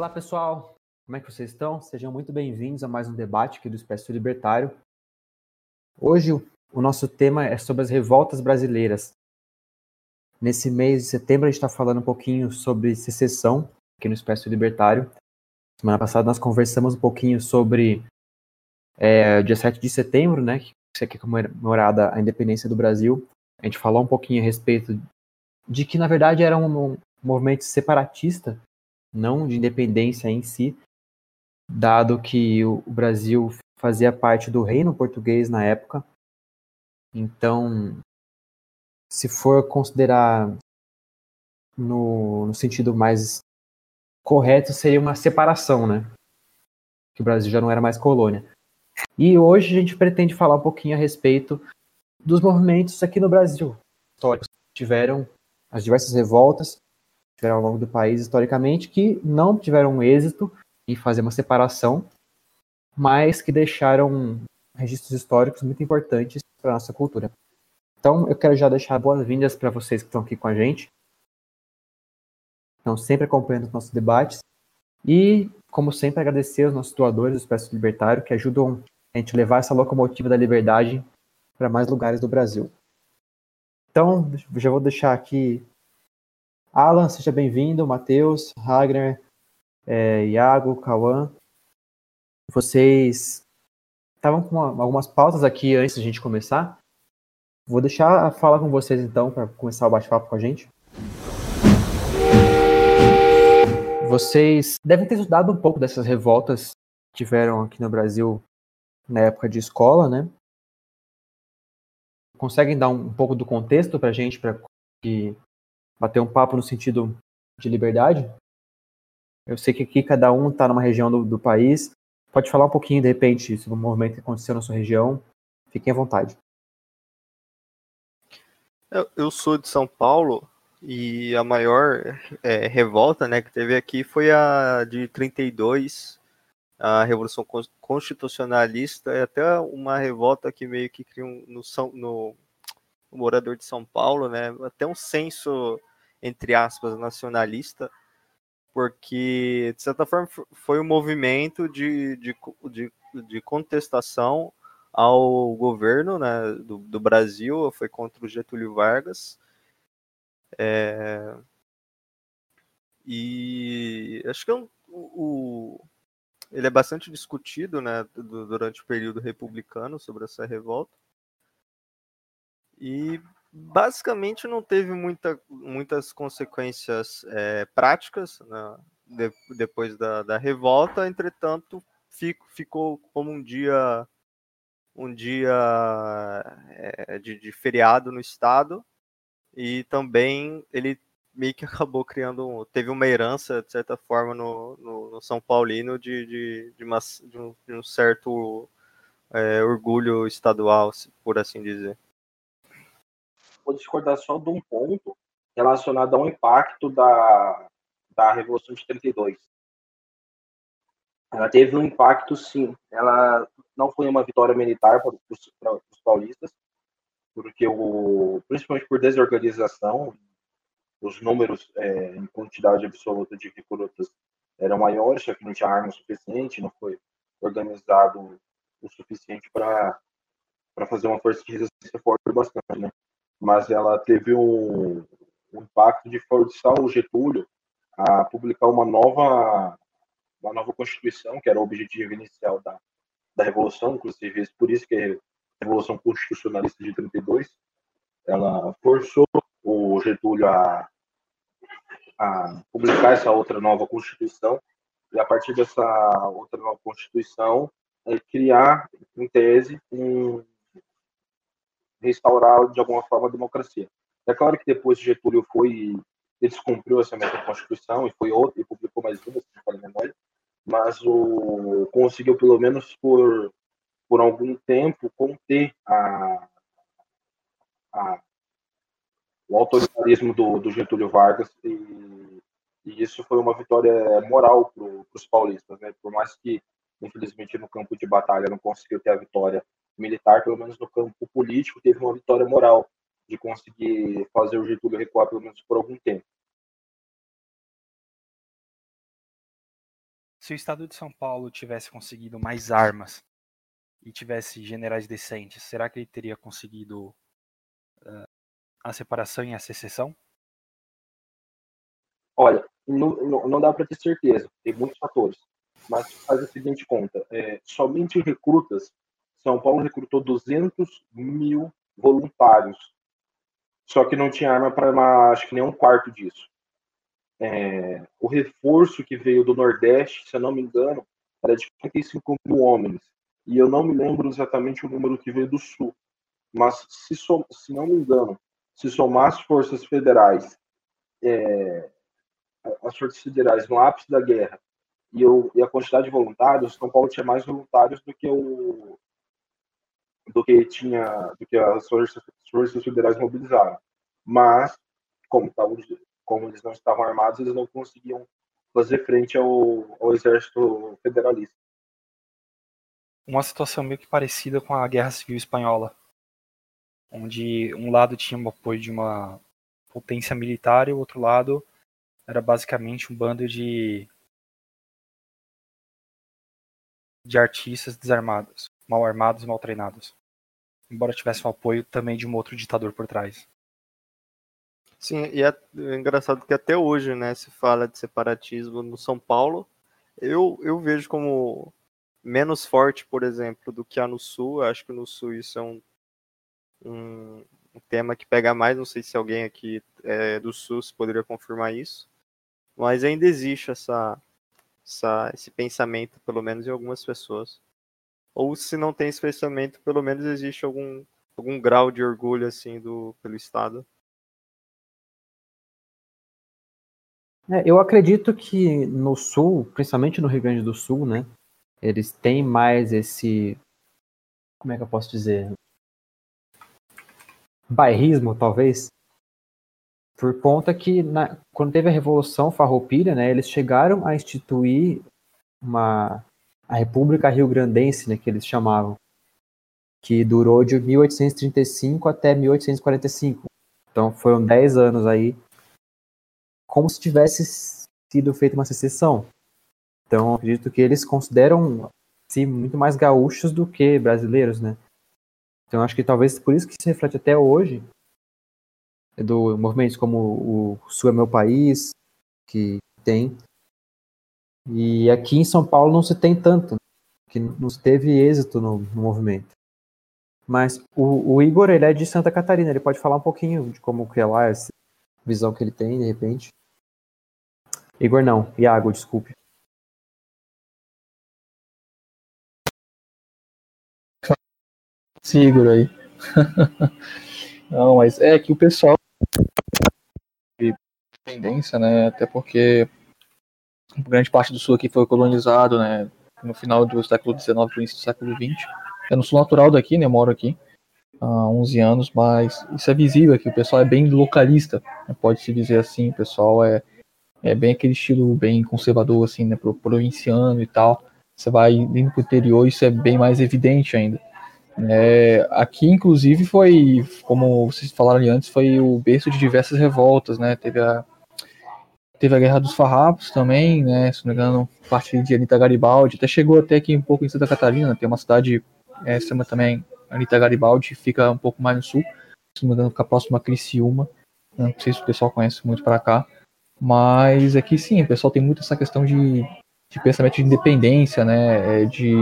Olá, pessoal. Como é que vocês estão? Sejam muito bem-vindos a mais um debate aqui do Espécie Libertário. Hoje o nosso tema é sobre as revoltas brasileiras. Nesse mês de setembro a gente está falando um pouquinho sobre secessão aqui no Espécie Libertário. Semana passada nós conversamos um pouquinho sobre é, dia 7 de setembro, né, que é comemorada a independência do Brasil. A gente falou um pouquinho a respeito de que, na verdade, era um, um movimento separatista, não de independência em si, dado que o Brasil fazia parte do reino português na época. Então, se for considerar no, no sentido mais correto, seria uma separação, né? Que o Brasil já não era mais colônia. E hoje a gente pretende falar um pouquinho a respeito dos movimentos aqui no Brasil, históricos. Tiveram as diversas revoltas, tiveram ao longo do país historicamente, que não tiveram êxito em fazer uma separação, mas que deixaram registros históricos muito importantes para a nossa cultura. Então, eu quero já deixar boas-vindas para vocês que estão aqui com a gente. Estão sempre acompanhando os nossos debates. E, como sempre, agradecer aos nossos doadores do Expresso Libertário que ajudam a gente levar essa locomotiva da liberdade para mais lugares do Brasil. Então, já vou deixar aqui. Alan, seja bem-vindo. Matheus, Ragnar, é, Iago, Cauã. Vocês estavam com uma, algumas pautas aqui antes da gente começar. Vou deixar a fala com vocês então para começar o bate-papo com a gente. Vocês devem ter estudado um pouco dessas revoltas que tiveram aqui no Brasil na época de escola, né? Conseguem dar um, um pouco do contexto para a gente, para bater um papo no sentido de liberdade? Eu sei que aqui cada um está numa região do, do, país. Pode falar um pouquinho, de repente, sobre o movimento que aconteceu na sua região. Fiquem à vontade. Eu, eu sou de São Paulo e a maior é, revolta né, que teve aqui foi a de 32, a Revolução Constitucionalista, e até uma revolta que meio que criou no, no, no morador de São Paulo, né, até um senso, entre aspas, nacionalista, porque, de certa forma, foi um movimento de, de, de, de contestação ao governo né, do, do Brasil, foi contra o Getúlio Vargas, é... E acho que é um, o, ele é bastante discutido né, durante o período republicano sobre essa revolta. E basicamente não teve muita, muitas consequências é, práticas né, de, depois da, da, revolta, entretanto, fico, ficou como um dia um dia é, de, de feriado no estado e também ele meio que acabou criando, teve uma herança, de certa forma, no, no, no São Paulino de, de, de, uma, de, um, um, certo é, orgulho estadual, por assim dizer. Vou discordar só de um ponto relacionado ao impacto da, da Revolução de 32. Ela teve um impacto, sim. Ela não foi uma vitória militar para os, para os paulistas, porque o, principalmente por desorganização, os números é, em quantidade absoluta de recrutas eram maiores, só que não tinha arma suficiente, não foi organizado o suficiente para fazer uma força de resistência forte bastante, né? Mas ela teve um, um impacto de forçar o Getúlio a publicar uma nova uma nova constituição, que era o objetivo inicial da, da revolução, inclusive por isso que é Revolução Constitucionalista de 32, ela forçou o Getúlio a, a publicar essa outra nova Constituição, e a partir dessa outra nova Constituição, é, criar, em tese, um, restaurar de alguma forma a democracia. É claro que depois Getúlio foi ele descumpriu essa mesma Constituição e foi outra e publicou mais uma, se não me memória, mas o conseguiu pelo menos por por algum tempo, conter a, a, o autoritarismo do, do Getúlio Vargas e, e, isso foi uma vitória moral para os paulistas, né? Por mais que, infelizmente, no campo de batalha não conseguiu ter a vitória militar, pelo menos no campo político teve uma vitória moral de conseguir fazer o Getúlio recuar pelo menos por algum tempo. se o estado de São Paulo tivesse conseguido mais armas e tivesse generais decentes, será que ele teria conseguido uh, a separação e a secessão? Olha, não, não, não dá para ter certeza, tem muitos fatores. Mas faz a seguinte conta: é, somente recrutas, São Paulo recrutou 200 mil voluntários. Só que não tinha arma para, acho que nem um quarto disso. É, o reforço que veio do Nordeste, se eu não me engano, era de 55 mil homens. E eu não me lembro exatamente o número que veio do Sul. Mas, se, som, se não me engano, se somar as forças federais, é, as forças federais no ápice da guerra e, eu, e a quantidade de voluntários, São Paulo tinha mais voluntários do que o do que tinha do que as forças, federais mobilizaram. Mas como estavam como eles não estavam armados, eles não conseguiam fazer frente ao, ao exército federalista. Uma situação meio que parecida com a Guerra Civil Espanhola, onde um lado tinha o apoio de uma potência militar e o outro lado era basicamente um bando de de artistas desarmados, mal armados, mal treinados. Embora tivesse o apoio também de um outro ditador por trás. Sim, e é engraçado que até hoje, né, se fala de separatismo no São Paulo. Eu, eu vejo como menos forte, por exemplo, do que há no Sul. Eu acho que no Sul isso é um, um, um, tema que pega mais. Não sei se alguém aqui é, do Sul poderia confirmar isso. Mas ainda existe essa, essa, esse pensamento, pelo menos em algumas pessoas. Ou se não tem esse pensamento, pelo menos existe algum, algum grau de orgulho assim do pelo Estado. É, eu acredito que no sul, principalmente no Rio Grande do Sul, né, eles têm mais esse, como é que eu posso dizer, bairrismo, talvez, por conta que na, quando teve a Revolução Farroupilha, né, eles chegaram a instituir uma a República Rio Grandense, né, que eles chamavam, que durou de 1835 até 1845. Então foram 10 anos aí como se tivesse sido feita uma secessão. Então, acredito que eles consideram-se muito mais gaúchos do que brasileiros, né? Então, acho que talvez por isso que se reflete até hoje do movimentos como o Sul é meu país, que tem. E aqui em São Paulo não se tem tanto, que não teve êxito no, no movimento. Mas o, o, Igor, ele é de Santa Catarina, ele pode falar um pouquinho de como que é lá, essa visão que ele tem, de repente. Igor não, Iago, desculpe. Esse Igor aí. não, mas é que o pessoal tendência, né? Até porque grande parte do sul aqui foi colonizado, né? No final do século XIX, no início do século XX. Eu não sou natural daqui, né? Eu moro aqui há 11 anos, mas isso é visível aqui. O pessoal é bem localista, né? pode-se dizer assim. O pessoal é é bem aquele estilo bem conservador, assim, né, pro provinciano e tal. Você vai indo pro interior, isso é bem mais evidente ainda. É, aqui, inclusive, foi, como vocês falaram antes, foi o berço de diversas revoltas, né? Teve a, teve a Guerra dos Farrapos também, né? Se não me engano, parte de Anitta Garibaldi. Até chegou até aqui um pouco em Santa Catarina, tem uma cidade, é, também Anitta Garibaldi, fica um pouco mais no sul. Se não me engano, fica próximo a Criciúma. Não sei se o pessoal conhece muito para cá. Mas aqui sim, o pessoal tem muito essa questão de, de pensamento de independência, né? É, de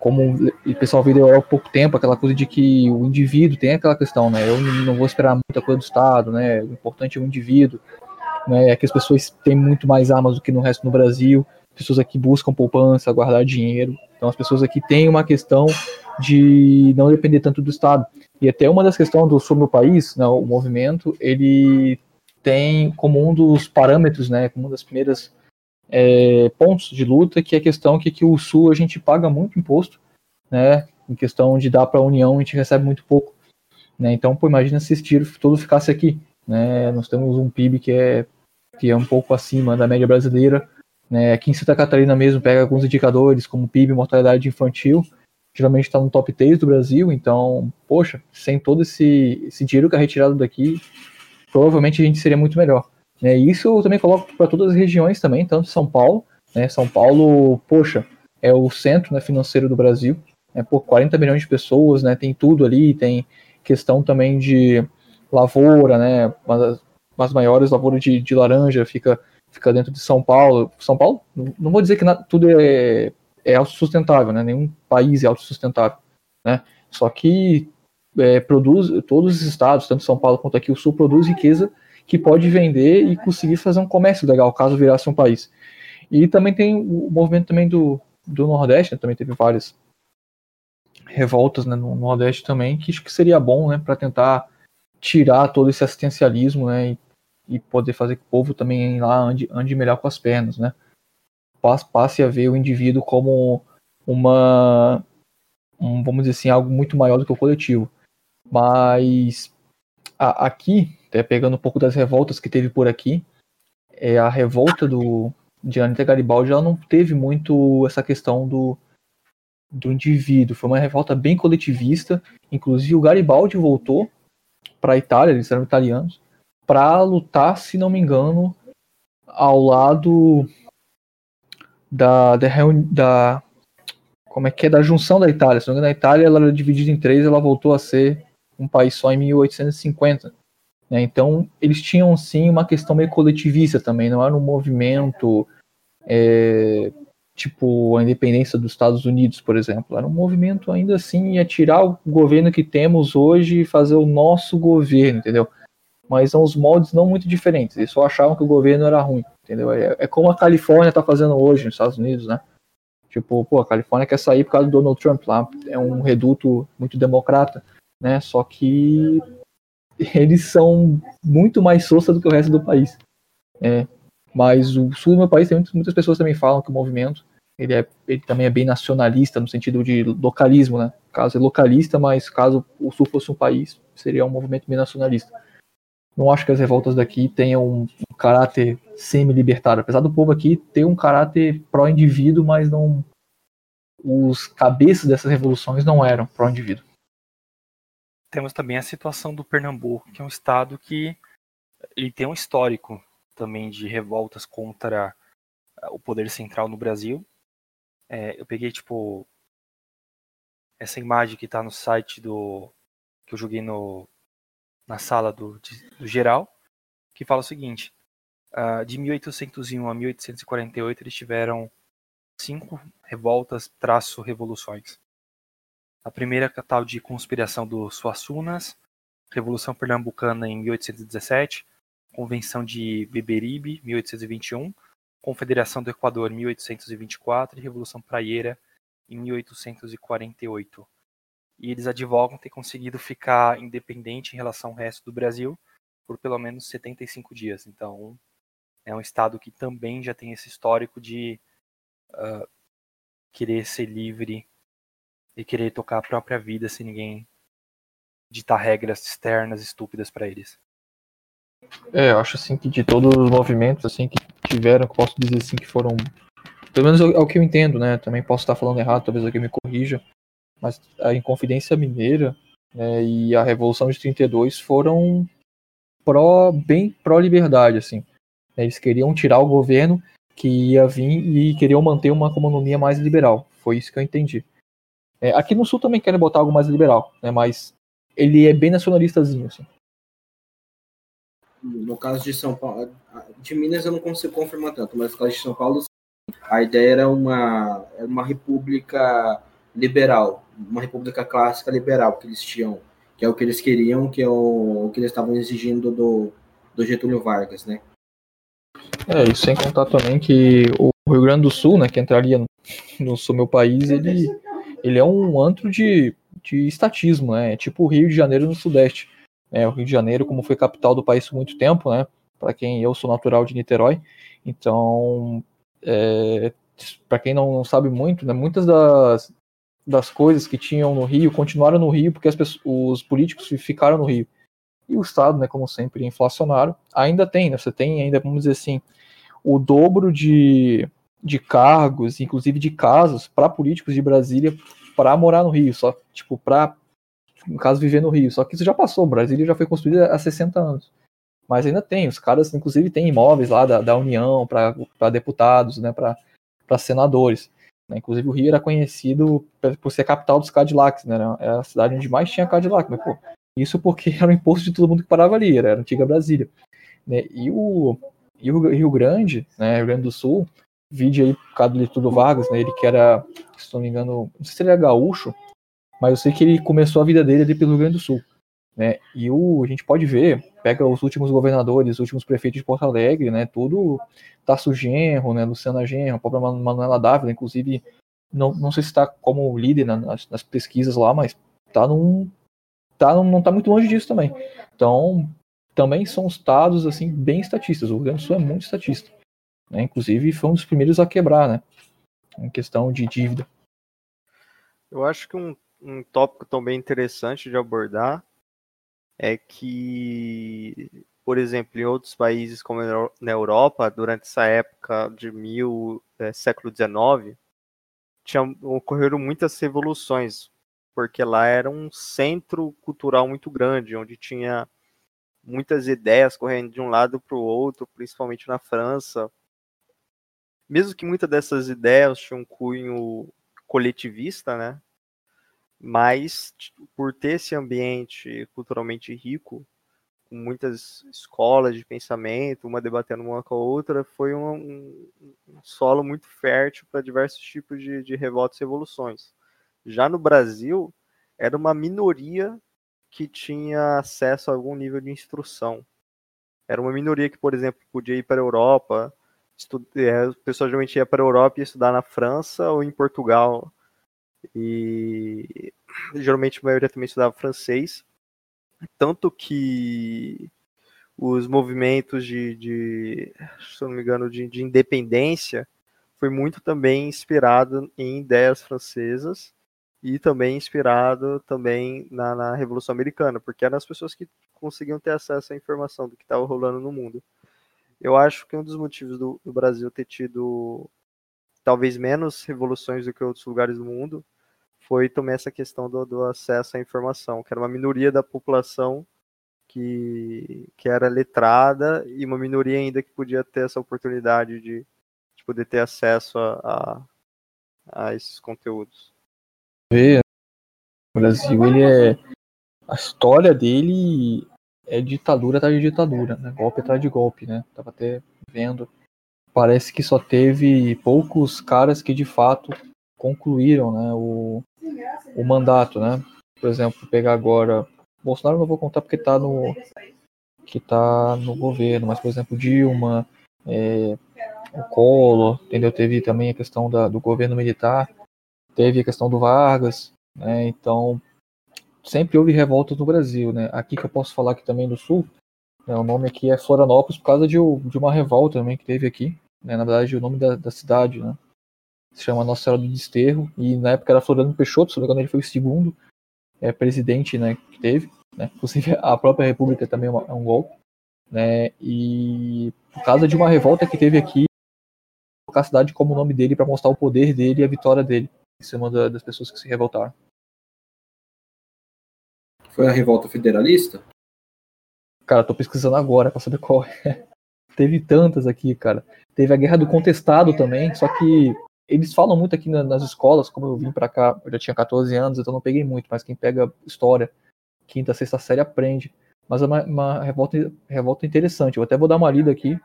como o pessoal veio há pouco tempo, aquela coisa de que o indivíduo tem aquela questão, né? Eu não vou esperar muita coisa do Estado, né? O importante é o indivíduo, né? É que as pessoas têm muito mais armas do que no resto do Brasil. Pessoas aqui buscam poupança, guardar dinheiro. Então as pessoas aqui têm uma questão de não depender tanto do Estado. E até uma das questões do sobre o país, né, o movimento, ele tem como um dos parâmetros, né, como um das primeiras é, pontos de luta, que é a questão que aqui o Sul a gente paga muito imposto, né, em questão de dar para a União a gente recebe muito pouco, né, então, pô, imagina se esse tiro todo ficasse aqui, né, nós temos um PIB que é, que é um pouco acima da média brasileira, né, aqui em Santa Catarina mesmo pega alguns indicadores, como PIB, mortalidade infantil, geralmente está no top 3 do Brasil, então, poxa, sem todo esse, esse dinheiro que é retirado daqui, provavelmente a gente seria muito melhor. Né? E isso eu também coloco para todas as regiões também, tanto São Paulo Né? São Paulo, poxa, é o centro né, financeiro do Brasil. É, por 40 milhões de pessoas, né? Tem tudo ali, tem questão também de lavoura, né? Uma das, as maiores lavouras de, de, laranja fica, fica dentro de São Paulo. São Paulo, não vou dizer que tudo é, é autossustentável, né? Nenhum país é autossustentável, né? Só que é, produz, todos os estados, tanto São Paulo quanto aqui o Sul, produz riqueza que pode vender e conseguir fazer um comércio legal, caso virasse um país. E também tem o movimento também do, do Nordeste, né? também teve várias revoltas né, no Nordeste também, que acho que seria bom né, para tentar tirar todo esse assistencialismo né, e, e, poder fazer que o povo também lá ande, ande melhor com as pernas. Né? Passe, a ver o indivíduo como uma, um, vamos dizer assim, algo muito maior do que o coletivo. Mas a, aqui, até pegando um pouco das revoltas que teve por aqui, é a revolta do, de Anitta Garibaldi, ela não teve muito essa questão do, do indivíduo. Foi uma revolta bem coletivista. Inclusive, o Garibaldi voltou para a Itália, eles eram italianos, para lutar, se não me engano, ao lado da, da, da, como é que é da junção da Itália. Se não me engano, a Itália ela era dividida em três, ela voltou a ser um país só em 1850. Né? Então, eles tinham sim uma questão meio coletivista também, não era um movimento é, tipo a independência dos Estados Unidos, por exemplo. Era um movimento ainda assim ia tirar o governo que temos hoje e fazer o nosso governo, entendeu? Mas são os moldes não muito diferentes. Eles só achavam que o governo era ruim, entendeu? É, é como a Califórnia está fazendo hoje nos Estados Unidos, né? Tipo, pô, a Califórnia quer sair por causa do Donald Trump lá, é um reduto muito democrata, né? Só que eles são muito mais soça do que o resto do país. É, mas o sul do meu país tem muitas pessoas também falam que o movimento ele, é, ele também é bem nacionalista no sentido de localismo, né? Caso é localista, mas caso o sul fosse um país, seria um movimento bem nacionalista. Não acho que as revoltas daqui tenham um, caráter semi-libertário, apesar do povo aqui ter um caráter pró-indivíduo, mas não os cabeças dessas revoluções não eram pró-indivíduo. Temos também a situação do Pernambuco, que é um estado que ele tem um histórico também de revoltas contra o poder central no Brasil. É, eu peguei, tipo, essa imagem que está no site do. que eu joguei no, na sala do, do geral, que fala o seguinte: uh, de 1801 a 1848 eles tiveram cinco revoltas traço revoluções. A primeira a tal de conspiração dos Suassunas, Revolução Pernambucana em 1817, Convenção de Beberibe, 1821, Confederação do Equador, 1824 e Revolução Praieira, em 1848. E eles advogam ter conseguido ficar independente em relação ao resto do Brasil por pelo menos 75 dias. Então, é um estado que também já tem esse histórico de uh, querer ser livre e querer tocar a própria vida sem ninguém ditar regras externas estúpidas para eles. É, eu acho assim que de todos os movimentos assim que tiveram, posso dizer assim que foram, pelo menos é o que eu entendo, né? Também posso estar falando errado, talvez alguém me corrija, mas a Inconfidência Mineira né, e a Revolução de 32 foram pró, bem pró-liberdade, assim. Eles queriam tirar o governo que ia vir e queriam manter uma economia mais liberal. Foi isso que eu entendi. É, aqui no Sul também querem botar algo mais liberal, né? Mas ele é bem nacionalistazinho, assim. No caso de São Paulo, de Minas eu não consigo confirmar tanto, mas no caso de São Paulo, a ideia era uma, uma república liberal, uma república clássica liberal que eles tinham, que é o que eles queriam, que é o, o que eles estavam exigindo do, do Getúlio Vargas, né? É, e sem contar também que o Rio Grande do Sul, né, que entraria no, no sul meu país, ele ele é um antro de, de estatismo, né? É tipo o Rio de Janeiro no Sudeste. É, o Rio de Janeiro, como foi capital do país por muito tempo, né? Para quem eu sou natural de Niterói, então, é, para quem não, sabe muito, né? Muitas das, das coisas que tinham no Rio continuaram no Rio porque pessoas, os políticos ficaram no Rio. E o Estado, né, como sempre, inflacionário, ainda tem, né? Você tem ainda, vamos dizer assim, o dobro de, de cargos, inclusive de casas, para políticos de Brasília para morar no Rio, só tipo para no caso viver no Rio. Só que isso já passou, Brasília já foi construída há 60 anos. Mas ainda tem, os caras inclusive têm imóveis lá da, da União para deputados, né, para senadores. Né? Inclusive o Rio era conhecido por ser a capital dos Cadillacs, né? Era a cidade onde mais tinha Cadillac, mas pô, isso porque era o imposto de todo mundo que parava ali, era a antiga Brasília. Né? E, o, e o Rio Grande, né, Rio Grande do Sul, vide aí por causa do Túlio Vargas, né, ele que era, se não me engano, não sei se ele era gaúcho, mas eu sei que ele começou a vida dele ali pelo Rio Grande do Sul. Né? E o, a gente pode ver, pega os últimos governadores, os últimos prefeitos de Porto Alegre, né? Tudo Tasso Genro, né? Luciana Genro, a própria Manuela Dávila, inclusive, não, não sei se está como líder nas, nas, pesquisas lá, mas tá num, tá, não está muito longe disso também. Então, também são estados assim bem estatistas. O Rio Grande do Sul é muito estatista. Né? Inclusive, foi um dos primeiros a quebrar, né? Em questão de dívida. Eu acho que um, um tópico também interessante de abordar é que, por exemplo, em outros países como na Europa, durante essa época de mil, é, século XIX, tinha, ocorreram muitas revoluções, porque lá era um centro cultural muito grande, onde tinha muitas ideias correndo de um lado para o outro, principalmente na França. Mesmo que muitas dessas ideias tinham um cunho coletivista, né? Mas por ter esse ambiente culturalmente rico, com muitas escolas de pensamento, uma debatendo uma com a outra, foi um, um, solo muito fértil para diversos tipos de, de revoltas e revoluções. Já no Brasil, era uma minoria que tinha acesso a algum nível de instrução. Era uma minoria que, por exemplo, podia ir para a Europa, estu... é, o pessoal geralmente ia para a Europa e estudar na França ou em Portugal e geralmente a maioria também estudava francês. Tanto que os movimentos de, de se não me engano, de, de independência foi muito também inspirado em ideias francesas e também inspirado também na, na, Revolução Americana, porque eram as pessoas que conseguiam ter acesso à informação do que estava rolando no mundo. Eu acho que um dos motivos do, do Brasil ter tido talvez menos revoluções do que outros lugares do mundo, foi também essa questão do, do, acesso à informação, que era uma minoria da população que, que era letrada e uma minoria ainda que podia ter essa oportunidade de, de poder ter acesso a, a, a esses conteúdos. O Brasil, ele é. A história dele é ditadura atrás de ditadura, né? golpe atrás de golpe, né? Tava até vendo parece que só teve poucos caras que de fato concluíram né, o, o mandato, né? Por exemplo, pegar agora. Bolsonaro não vou contar porque está no que tá no governo, mas por exemplo Dilma, é, o Collor, entendeu? Teve também a questão da, do governo militar, teve a questão do Vargas, né? Então sempre houve revoltas no Brasil, né? Aqui que eu posso falar aqui também do Sul, o nome aqui é Florianópolis por causa de, de uma revolta também que teve aqui. Né, na verdade, o nome da, da cidade né, se chama Nossa Senhora do Desterro. E na época era Floriano Peixoto, se não ele foi o segundo é, presidente né, que teve. Né, inclusive, a própria República também é, uma, é um golpe. Né, e por causa de uma revolta que teve aqui, colocar a cidade como o nome dele para mostrar o poder dele e a vitória dele em cima da, das pessoas que se revoltaram. Foi a revolta federalista? Cara, tô pesquisando agora para saber qual é. Teve tantas aqui, cara. Teve a Guerra do Contestado também, só que eles falam muito aqui nas escolas, como eu vim para cá, eu já tinha 14 anos, então não peguei muito, mas quem pega história, quinta, sexta série aprende. Mas é uma, uma revolta, revolta interessante. Eu até vou dar uma lida aqui.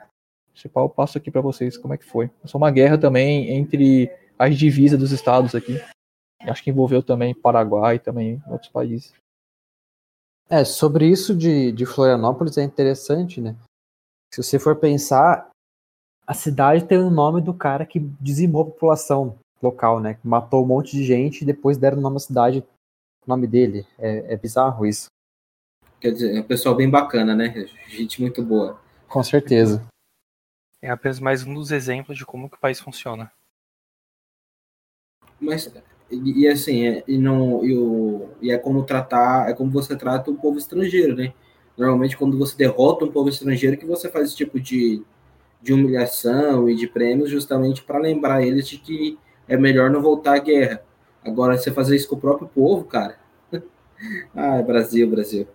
Se eu passo aqui para vocês como é que foi. Só uma guerra também entre as divisas dos estados aqui. Acho que envolveu também Paraguai e também outros países. É, sobre isso de, de Florianópolis é interessante, né? Se você for pensar, a cidade tem o nome do cara que dizimou a população local, né? Que matou um monte de gente e depois deram o nome à cidade, o nome dele. É, é bizarro isso. Quer dizer, é um pessoal bem bacana, né? Gente muito boa. Com certeza. É apenas mais um dos exemplos de como que o país funciona. Mas e, e assim, é, e não e, o, e é como tratar, é como você trata o povo estrangeiro, né? Normalmente quando você derrota um povo estrangeiro que você faz esse tipo de, de humilhação e de prêmios justamente para lembrar eles de que é melhor não voltar à guerra. Agora você fazer isso com o próprio povo, cara. ah, Brasil, Brasil.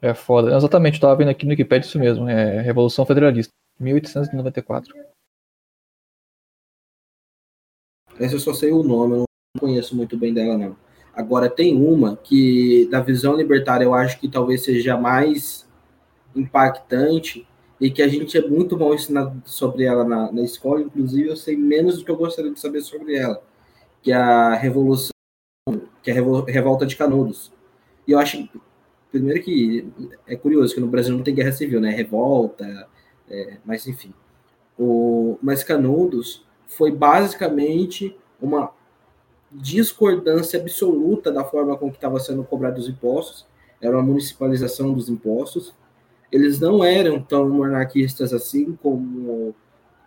É foda. Exatamente, eu tava vendo aqui no Wikipedia isso mesmo, é Revolução Federalista, 1894. Essa eu só sei o nome, eu não conheço muito bem dela, não. Agora, tem uma que, da visão libertária, eu acho que talvez seja mais impactante e que a gente é muito mal ensinado sobre ela na, na escola, inclusive eu sei menos do que eu gostaria de saber sobre ela, que é a Revolução, que é a Revolta de Canudos. E eu acho, primeiro que é curioso que no Brasil não tem guerra civil, né? Revolta, é, mas enfim. O, mas Canudos foi basicamente uma discordância absoluta da forma com que estava sendo cobrados os impostos, era uma municipalização dos impostos. Eles não eram tão monarquistas assim como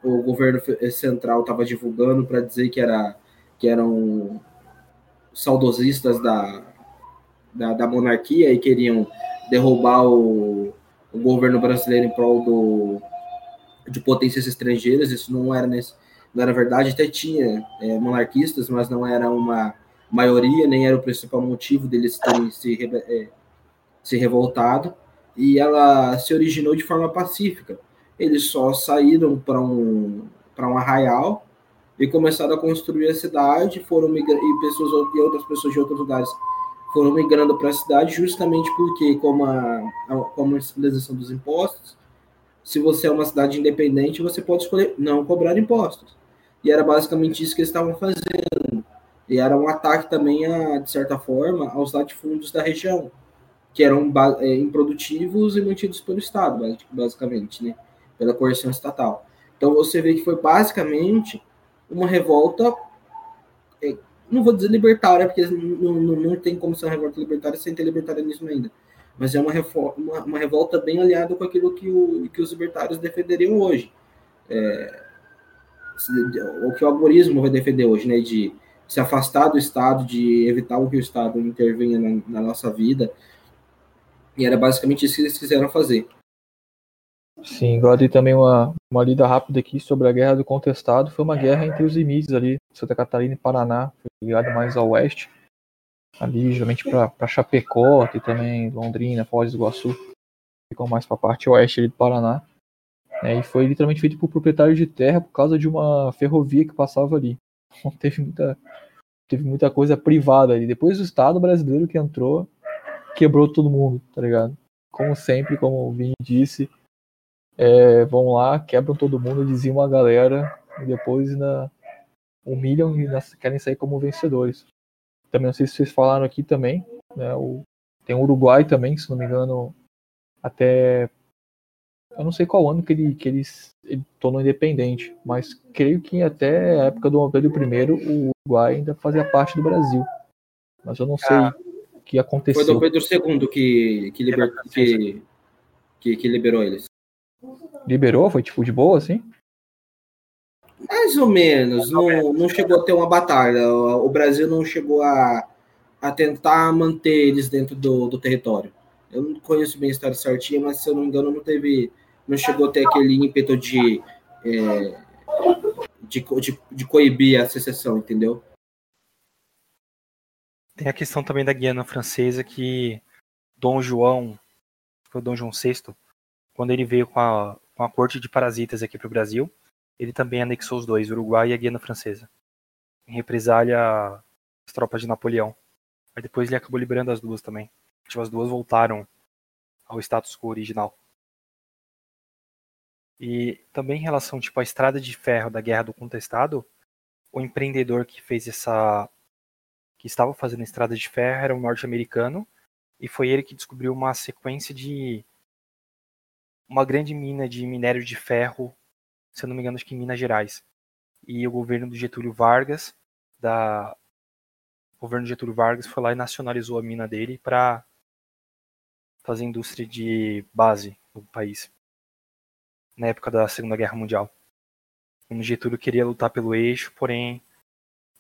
o governo central estava divulgando para dizer que era que eram saudosistas da, da, da monarquia e queriam derrubar o, o governo brasileiro em prol do, de potências estrangeiras. Isso não era nesse, era verdade, até tinha é, monarquistas, mas não era uma maioria, nem era o principal motivo deles terem se, é, se revoltado, e ela se originou de forma pacífica. Eles só saíram para um, um arraial e começaram a construir a cidade, foram e pessoas e outras pessoas de outros lugares foram migrando para a cidade justamente porque como a, a como a civilização dos impostos, se você é uma cidade independente, você pode escolher não cobrar impostos. E era basicamente isso que eles estavam fazendo. E era um ataque também, a, de certa forma, aos latifúndios da região, que eram é, improdutivos e mantidos pelo Estado, basicamente, né? pela coerção estatal. Então você vê que foi basicamente uma revolta, é, não vou dizer libertária, porque não, não, não tem como ser uma revolta libertária sem ter libertarianismo ainda, mas é uma, uma, uma revolta bem aliada com aquilo que, o, que os libertários defenderiam hoje. É, o que o algoritmo vai defender hoje, né, de se afastar do Estado, de evitar que o Estado intervenha na, na nossa vida. E era basicamente isso que eles quiseram fazer. Sim, agora tem também uma, uma lida rápida aqui sobre a Guerra do Contestado. Foi uma guerra entre os limites ali, Santa Catarina e Paraná, ligado mais ao oeste, ali geralmente para Chapecó, e também Londrina, Foz do Iguaçu, ficou mais para a parte oeste ali do Paraná. Né, e foi literalmente feito por proprietário de terra por causa de uma ferrovia que passava ali. Então, teve muita, teve muita coisa privada ali. Depois o Estado brasileiro que entrou, quebrou todo mundo, tá ligado? Como sempre, como o Vini disse, é, vão lá, quebram todo mundo, diziam a galera, e depois ainda humilham e querem sair como vencedores. Também não sei se vocês falaram aqui também, né, o, tem o Uruguai também, se não me engano, até eu não sei qual ano que ele, que ele, ele tornou independente, mas creio que até a época do Pedro I, o Uruguai ainda fazia parte do Brasil. Mas eu não sei ah, o que aconteceu. Foi do Pedro II que, que, liber, que, que, que liberou eles. Liberou? Foi tipo de boa, assim? Mais ou menos. Não, não chegou a ter uma batalha. O Brasil não chegou a, a tentar manter eles dentro do, do território. Eu não conheço bem a história certinha, mas se eu não me engano, não teve não chegou a ter aquele ímpeto de, é, de, de, de, coibir a secessão, entendeu? Tem a questão também da Guiana Francesa que Dom João, foi Dom João VI, quando ele veio com a, com a corte de parasitas aqui para o Brasil, ele também anexou os dois, Uruguai e a Guiana Francesa, em represália às tropas de Napoleão. Mas depois ele acabou liberando as duas também. Tipo, as duas voltaram ao status quo original. E também em relação tipo, à estrada de ferro da Guerra do Contestado, o empreendedor que fez essa. que estava fazendo a estrada de ferro era um norte-americano, e foi ele que descobriu uma sequência de. uma grande mina de minério de ferro, se eu não me engano, acho que em Minas Gerais. E o governo do Getúlio Vargas, da. O governo Getúlio Vargas foi lá e nacionalizou a mina dele para fazer indústria de base no país na época da Segunda Guerra Mundial. O Getúlio queria lutar pelo eixo, porém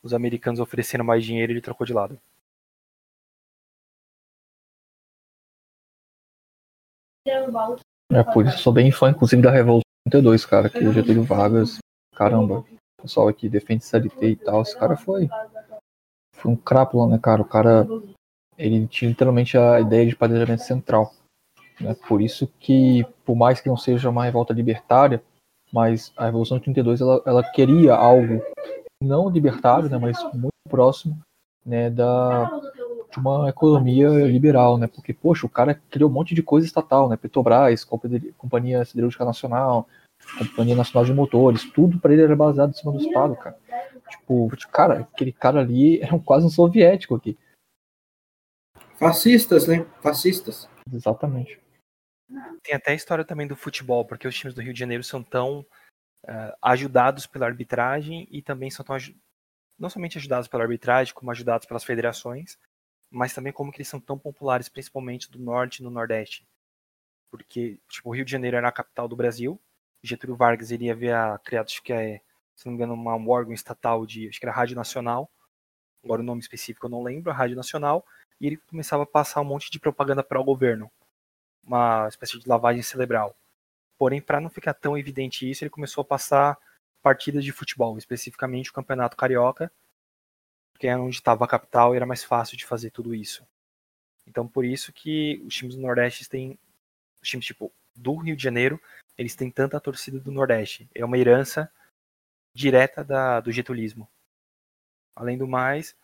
os americanos ofereceram mais dinheiro e ele trocou de lado. É, por isso sou bem fã, inclusive, da Revolução 32, cara, que o Getúlio Vargas, caramba, o pessoal aqui defende CLT e tal, esse cara foi, foi um crápula, né, cara, o cara, ele tinha literalmente a ideia de planejamento central. Né? Por isso que, por mais que não seja uma revolta libertária, mas a Revolução de 32 ela, ela queria algo não libertário, né, mas muito próximo né, da, de uma economia liberal, né? Porque, poxa, o cara criou um monte de coisa estatal, né? Petrobras, Companhia Siderúrgica Nacional, Companhia Nacional de Motores, tudo para ele era baseado em cima do Estado, cara. Tipo, cara, aquele cara ali era quase um soviético aqui. Fascistas, né? Fascistas. Exatamente. Tem até a história também do futebol, porque os times do Rio de Janeiro são tão uh, ajudados pela arbitragem e também são tão não somente ajudados pela arbitragem, como ajudados pelas federações, mas também como que eles são tão populares, principalmente do norte e no nordeste. Porque, tipo, o Rio de Janeiro era a capital do Brasil, Getúlio Vargas ele havia criado, acho que é, se não me engano, uma, um órgão estatal de, acho que era a Rádio Nacional, agora o nome específico eu não lembro, a Rádio Nacional, e ele começava a passar um monte de propaganda para o governo, uma espécie de lavagem cerebral. Porém, para não ficar tão evidente isso, ele começou a passar partidas de futebol, especificamente o Campeonato Carioca, porque era onde estava a capital e era mais fácil de fazer tudo isso. Então, por isso que os times do Nordeste têm, os times tipo do Rio de Janeiro, eles têm tanta torcida do Nordeste. É uma herança direta da, do getulismo. Além do mais,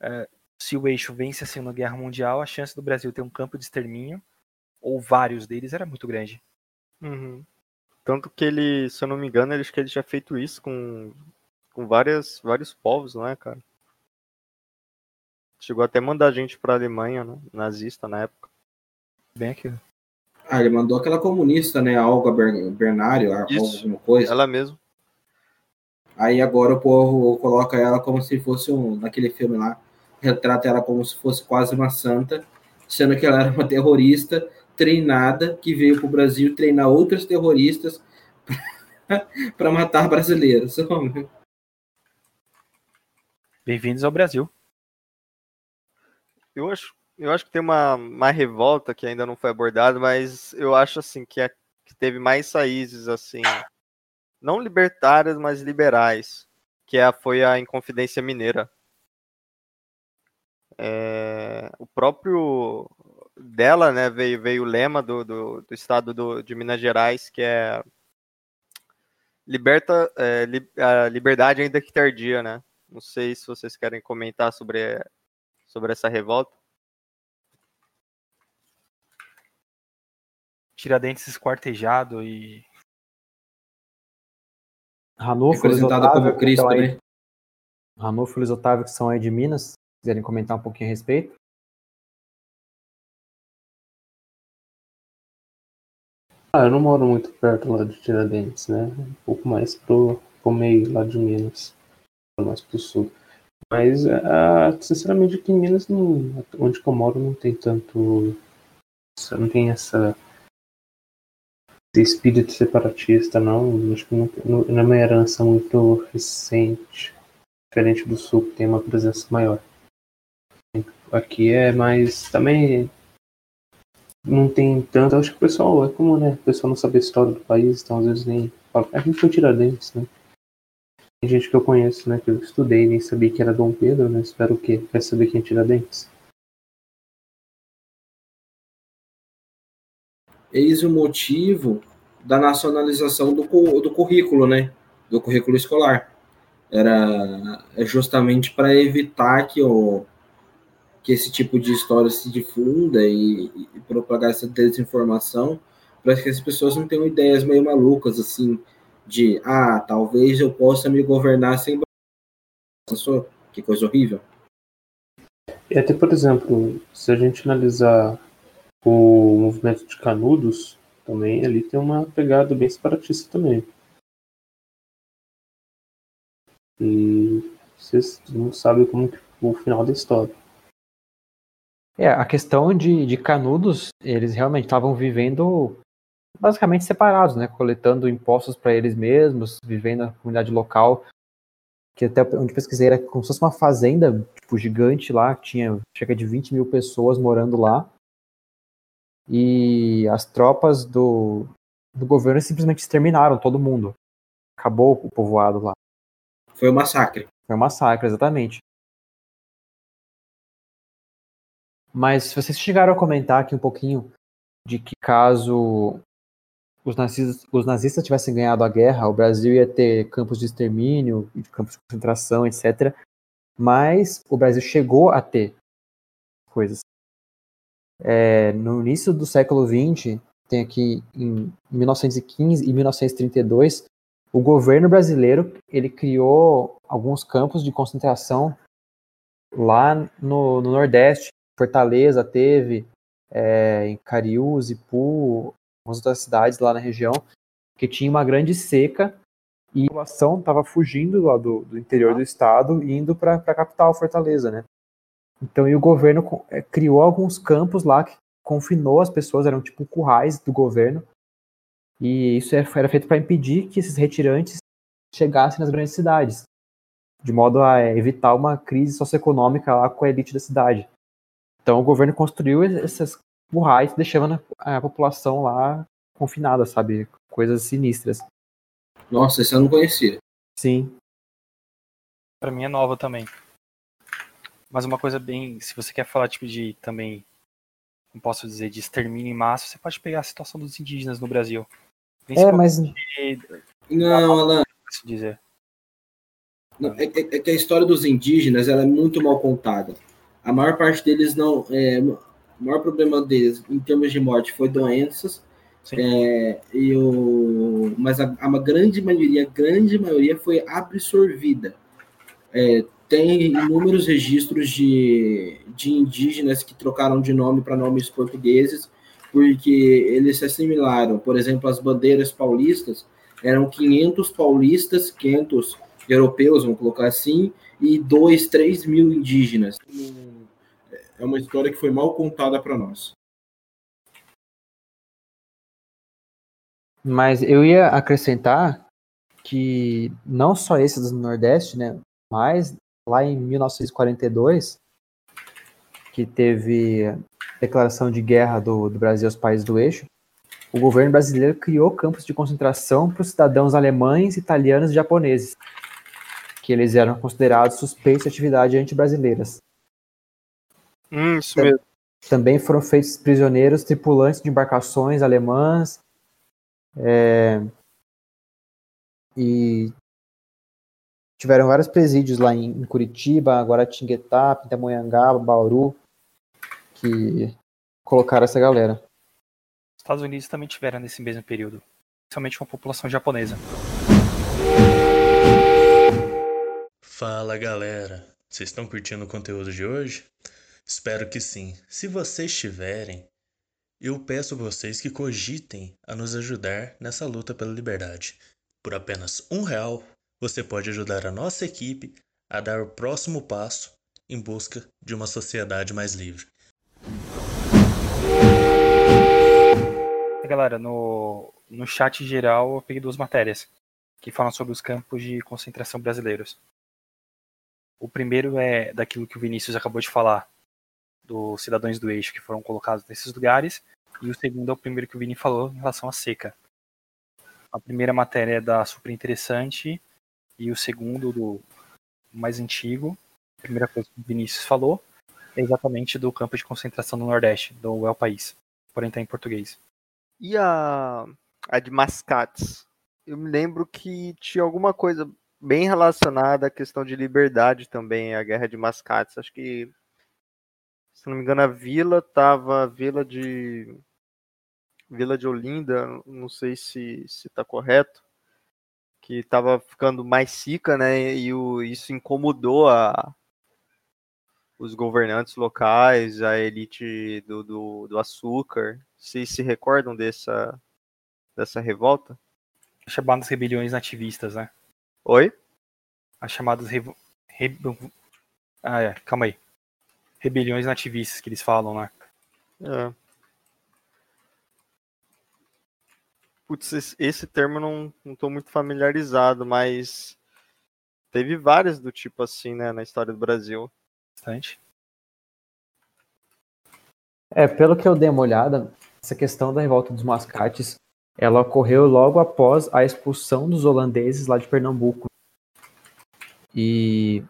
é, se o eixo vence a Segunda Guerra Mundial, a chance do Brasil ter um campo de extermínio, ou vários deles, era muito grande. Uhum. Tanto que ele, se eu não me engano, ele, acho que ele já feito isso com, com várias, vários povos, não é, cara? Chegou até a mandar gente pra Alemanha, né? Nazista na época. Bem aquilo. Ah, ele mandou aquela comunista, né? A Olga Bernário, alguma coisa. Ela mesmo. Aí agora o povo coloca ela como se fosse um. Naquele filme lá, retrata ela como se fosse quase uma santa, sendo que ela era uma terrorista treinada que veio para o Brasil treinar outros terroristas para matar brasileiros. Bem-vindos ao Brasil. Eu acho, eu acho que tem uma, uma revolta que ainda não foi abordada, mas eu acho assim que, é, que teve mais raízes assim, não libertárias, mas liberais, que é, foi a Inconfidência Mineira. É, o próprio dela, né, veio, veio o lema do, do, do estado do, de Minas Gerais, que é liberta é, li, a liberdade ainda que tardia, né? Não sei se vocês querem comentar sobre, sobre essa revolta. Tiradentes esquartejado e Ranulfo, representado Otávio, como Cristo, aí, né? Ranulfo e Luiz Otávio, que são aí de Minas, quiserem comentar um pouquinho a respeito. Ah, eu não moro muito perto lá de Tiradentes, né? Um pouco mais pro, pro meio lá de Minas, mais pro sul. Mas, ah, sinceramente, aqui em Minas, não, onde eu moro, não tem tanto. Não tem essa. Esse espírito separatista, não. Acho que não, não é uma herança muito recente, diferente do sul, que tem uma presença maior. Aqui é mais. Também não tem tanto. Acho que o pessoal é como, né? O pessoal não sabe a história do país, então às vezes nem fala. A gente foi Tiradentes, né? Tem gente que eu conheço, né? Que eu estudei nem sabia que era Dom Pedro, né? Espero o quê? Quer saber quem é Tiradentes? Eis o motivo da nacionalização do, do currículo, né? Do currículo escolar. Era justamente para evitar que o que esse tipo de história se difunda e, e propagar essa desinformação para que as pessoas não tenham ideias meio malucas, assim, de, ah, talvez eu possa me governar sem que coisa horrível. E até, por exemplo, se a gente analisar o movimento de Canudos, também ali tem uma pegada bem separatista também. E vocês não sabem como que o final da história. É, a questão de, de Canudos, eles realmente estavam vivendo basicamente separados, né? Coletando impostos para eles mesmos, vivendo na comunidade local, que até onde pesquisei era como se fosse uma fazenda tipo, gigante lá, que tinha cerca de 20 mil pessoas morando lá. E as tropas do, do governo simplesmente exterminaram todo mundo. Acabou o povoado lá. Foi um massacre. Foi um massacre, exatamente. Mas vocês chegaram a comentar aqui um pouquinho de que caso os nazistas, os nazistas tivessem ganhado a guerra, o Brasil ia ter campos de extermínio, campos de concentração, etc. Mas o Brasil chegou a ter coisas. É, no início do século XX, tem aqui em 1915 e 1932, o governo brasileiro ele criou alguns campos de concentração lá no, no Nordeste. Fortaleza teve, é, em Cariús, Ipu, algumas outras cidades lá na região, que tinha uma grande seca e a população estava fugindo lá do, do, interior do estado e indo para a capital, Fortaleza, né? Então, e o governo é, criou alguns campos lá que confinou as pessoas, eram tipo currais do governo, e isso era feito para impedir que esses retirantes chegassem nas grandes cidades, de modo a é, evitar uma crise socioeconômica lá com a elite da cidade. Então o governo construiu esses currais, deixando a população lá confinada, sabe? Coisas sinistras. Nossa, esse eu não conhecia. Sim. Para mim é nova também. Mas uma coisa bem, se você quer falar tipo de também, não posso dizer de extermínio em massa, você pode pegar a situação dos indígenas no Brasil. É, mas não, Alan. dizer. Não, é, é, é, que a história dos indígenas ela é muito mal contada. A maior parte deles não. É, o maior problema deles, em termos de morte, foi doenças. É, e o, mas a, a grande maioria, a grande maioria foi absorvida. É, tem inúmeros registros de, de indígenas que trocaram de nome para nomes portugueses, porque eles se assimilaram. Por exemplo, as bandeiras paulistas eram 500 paulistas, 500 europeus, vamos colocar assim, e 2, 3 mil indígenas. É uma história que foi mal contada para nós. Mas eu ia acrescentar que não só esse do Nordeste, né, mas lá em 1942, que teve a declaração de guerra do, do Brasil aos países do eixo, o governo brasileiro criou campos de concentração para os cidadãos alemães, italianos e japoneses, que eles eram considerados suspeitos de atividade anti-brasileiras. Hum, isso mesmo. Também foram feitos prisioneiros tripulantes de embarcações alemãs é, e tiveram vários presídios lá em, Curitiba, Guaratinguetá, Pindamonhangaba, Bauru, que colocaram essa galera. Os Estados Unidos também tiveram nesse mesmo período, principalmente com a população japonesa. Fala galera, vocês estão curtindo o conteúdo de hoje? Espero que sim. Se vocês estiverem, eu peço a vocês que cogitem a nos ajudar nessa luta pela liberdade. Por apenas um real você pode ajudar a nossa equipe a dar o próximo passo em busca de uma sociedade mais livre. Galera, no, no chat geral eu peguei duas matérias que falam sobre os campos de concentração brasileiros. O primeiro é daquilo que o Vinícius acabou de falar, dos cidadãos do eixo que foram colocados nesses lugares, e o segundo é o primeiro que o Vini falou em relação à seca. A primeira matéria é da super interessante e o segundo, do mais antigo, a primeira coisa que o Vinícius falou, é exatamente do campo de concentração no Nordeste, do El País, porém está em português. E a, a de Mascates? Eu me lembro que tinha alguma coisa bem relacionada à questão de liberdade também, a Guerra de Mascates. Acho que, se não me engano, a vila tava a vila de Vila de Olinda, não sei se está correto, que estava ficando mais seca, né? E o, isso incomodou a, os governantes locais, a elite do, do, do açúcar. Vocês se recordam dessa, dessa revolta? As chamadas rebeliões nativistas, né? Oi? As chamadas. Re... Re... Ah, é, calma aí. Rebeliões nativistas que eles falam, né? É. Putz, esse, esse termo não, não tô muito familiarizado, mas teve várias do tipo assim, né, na história do Brasil. Bastante. É, pelo que eu dei uma olhada, essa questão da revolta dos mascates, ela ocorreu logo após a expulsão dos holandeses lá de Pernambuco. E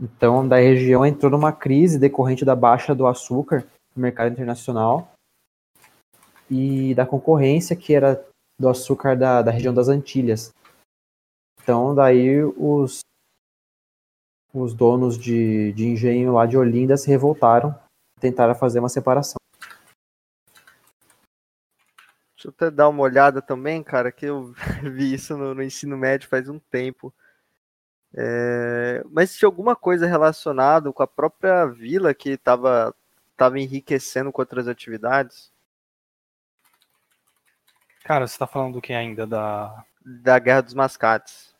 então da região entrou numa crise decorrente da baixa do açúcar no mercado internacional e da concorrência que era do açúcar da, da região das Antilhas. Então, daí os, os donos de, de engenho lá de Olinda se revoltaram, tentaram fazer uma separação. Deixa eu até dar uma olhada também, cara, que eu vi isso no, no ensino médio faz um tempo. É, mas tinha alguma coisa relacionada com a própria vila que estava tava enriquecendo com outras atividades? Cara, você tá falando do que ainda? Da. Da Guerra dos Mascates.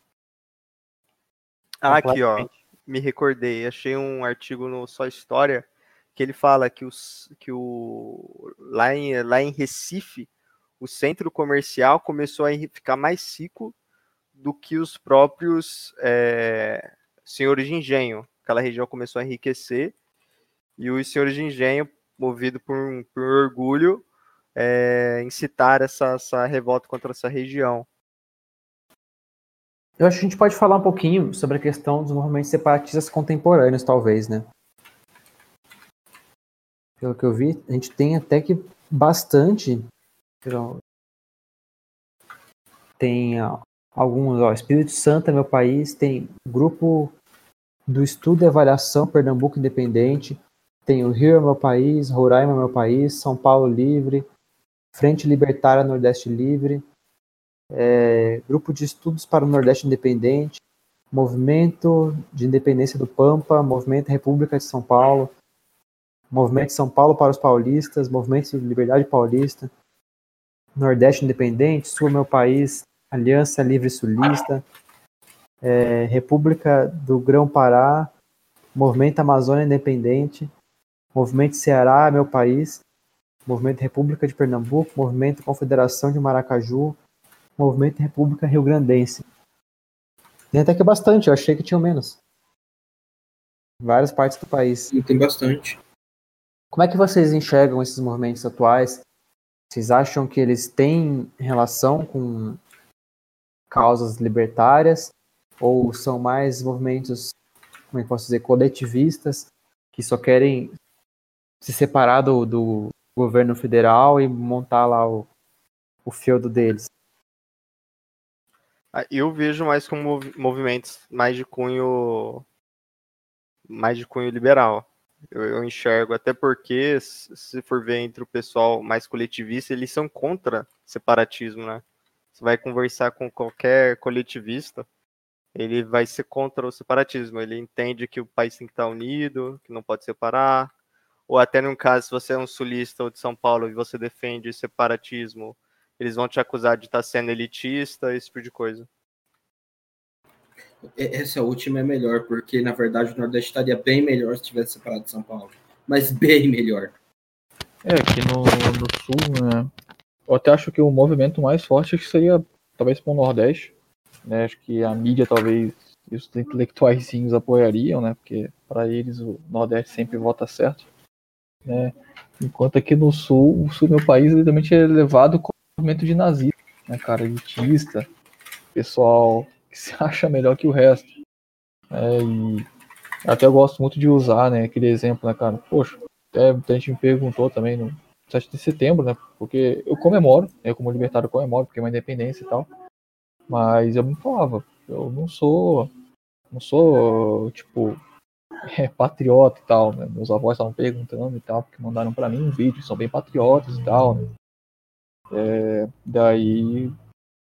Ah, aqui, ó. Me recordei. Achei um artigo no Só História que ele fala que, os, que o, lá, em, lá em Recife, o centro comercial começou a ficar mais rico do que os próprios é, senhores de engenho. Aquela região começou a enriquecer e os senhores de engenho, movido por, por orgulho, é, incitar essa, essa revolta contra essa região. Eu acho que a gente pode falar um pouquinho sobre a questão dos movimentos separatistas contemporâneos, talvez, né? Pelo que eu vi, a gente tem até que bastante. Tem alguns, ó, Espírito Santo é meu país, tem grupo do Estudo e Avaliação Pernambuco Independente, tem o Rio é meu país, Roraima é meu país, São Paulo Livre, Frente Libertária Nordeste Livre, é, Grupo de Estudos para o Nordeste Independente, Movimento de Independência do Pampa, Movimento República de São Paulo, Movimento São Paulo para os Paulistas, Movimento de Liberdade Paulista, Nordeste Independente, Sul é meu país, Aliança Livre Sulista, é, República do Grão-Pará, Movimento Amazônia Independente, Movimento Ceará, meu país, Movimento República de Pernambuco, Movimento Confederação de Maracaju, Movimento República Rio Grandense. Tem até que bastante, eu achei que tinham menos. Várias partes do país. E tem bastante. Como é que vocês enxergam esses movimentos atuais? Vocês acham que eles têm relação com causas libertárias ou são mais movimentos, como é que posso dizer, coletivistas que só querem se separar do, do governo federal e montar lá o, o feudo deles? Ah, eu vejo mais como movimentos mais de cunho mais de cunho liberal. Eu, eu, enxergo, até porque, se for ver entre o pessoal mais coletivista, eles são contra separatismo, né? Você vai conversar com qualquer coletivista, ele vai ser contra o separatismo. Ele entende que o país tem que estar unido, que não pode separar. Ou até no caso, se você é um sulista ou de São Paulo e você defende separatismo, eles vão te acusar de estar sendo elitista, esse tipo de coisa. Essa última é melhor, porque na verdade o Nordeste estaria bem melhor se tivesse separado de São Paulo. Mas bem melhor. É, aqui no, no Sul, né? Eu até acho que o movimento mais forte seria talvez para o Nordeste. Né? Acho que a mídia talvez os intelectuais apoiariam, né? Porque para eles o Nordeste sempre vota certo. Né? Enquanto aqui no Sul, o Sul do meu país literalmente é levado como movimento de nazismo, né, cara? Elitista, pessoal que se acha melhor que o resto. É, e até eu gosto muito de usar, né, aquele exemplo, né, cara? Poxa, até a gente me perguntou também no 7 de setembro, né? Porque eu comemoro, eu né, como libertário comemoro, porque é uma independência e tal. Mas eu me falava, eu não sou, não sou, tipo, é, patriota e tal, né? Meus avós estavam perguntando e tal, porque mandaram para mim um vídeo, são bem patriotas e tal, né? É, daí,